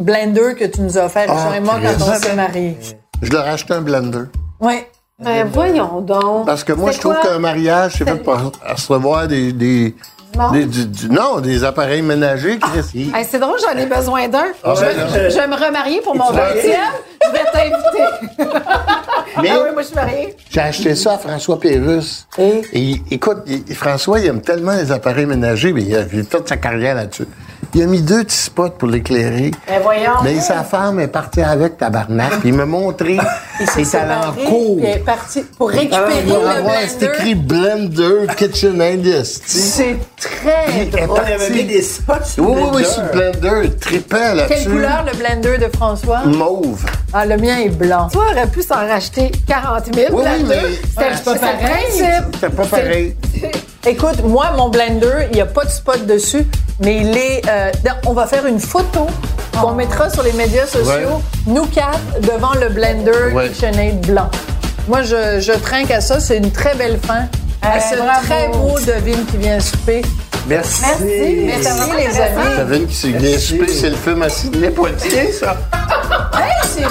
blender que tu nous as offert, Richard Ah, et moi, quand on s'est mariés. Je leur ai acheté un blender. Oui. Ben, voyons donc. Parce que moi, je trouve qu'un mariage, c'est fait pour recevoir des. des, Bon. des- du- du- non, des appareils ménagers, Chris. Il- Hey, c'est drôle, j'en ai besoin d'un. Ah, je, ben, je vais me remarier pour mon tu vas 20e. Je vais t'inviter. Mais Ah oui, moi, je suis mariée. j'ai acheté ça à François. Et? Et écoute, il- François, il aime tellement les appareils ménagers, mais il a fait toute sa carrière là-dessus. Il a mis deux petits spots pour l'éclairer. Ben, voyons. Mais sa femme est partie avec tabarnak. Puis il m'a montré. Il s'est est allé en séparé, cours. puis il est parti pour récupérer il le avoir, c'est blender. écrit Blender Kitchen Industry. C'est très Il est drôle. On avait mis des spots sur Oui, oui, oui, blender. sur le Blender, trippant là-dessus. Quelle couleur le blender de François? Mauve. Ah, le mien est blanc. Tu aurais pu s'en racheter 40 000. Oui, deux. mais- C'était pas pareil. C'est pas pareil. Écoute, moi, mon blender, il n'y a pas de spot dessus, mais il est. euh, on va faire une photo qu'on mettra sur les médias sociaux, Ouais. nous quatre, devant le blender Ouais. KitchenAid blanc. Moi, je, je trinque à ça. C'est une très belle fin. à ce bravo. très beau devine qui vient souper. Merci. Merci. Merci, les amis. Une qui s'est bien soupé, c'est le film à Sidney Poitier, ça. Hey, c'est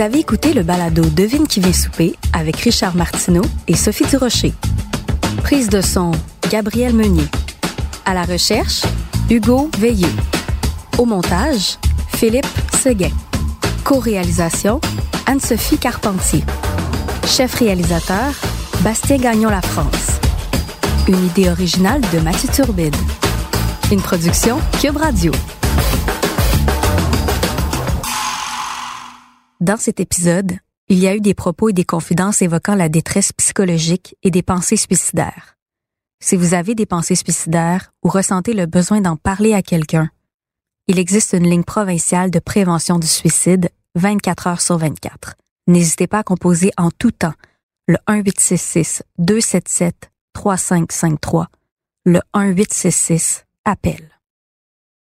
Vous avez écouté le balado Devine qui vient souper avec Richard Martineau et Sophie Durocher. Prise de son, Gabriel Meunier. À la recherche, Hugo Veilleux. Au montage, Philippe Seguin. Co-réalisation, Anne-Sophie Carpentier. Chef réalisateur, Bastien Gagnon-La France. Une idée originale de Mathieu Turbide. Une production Cube Radio. Dans cet épisode, il y a eu des propos et des confidences évoquant la détresse psychologique et des pensées suicidaires. Si vous avez des pensées suicidaires ou ressentez le besoin d'en parler à quelqu'un, il existe une ligne provinciale de prévention du suicide 24 heures sur 24. N'hésitez pas à composer en tout temps le 1-866-277-3553, le 1-866 appel.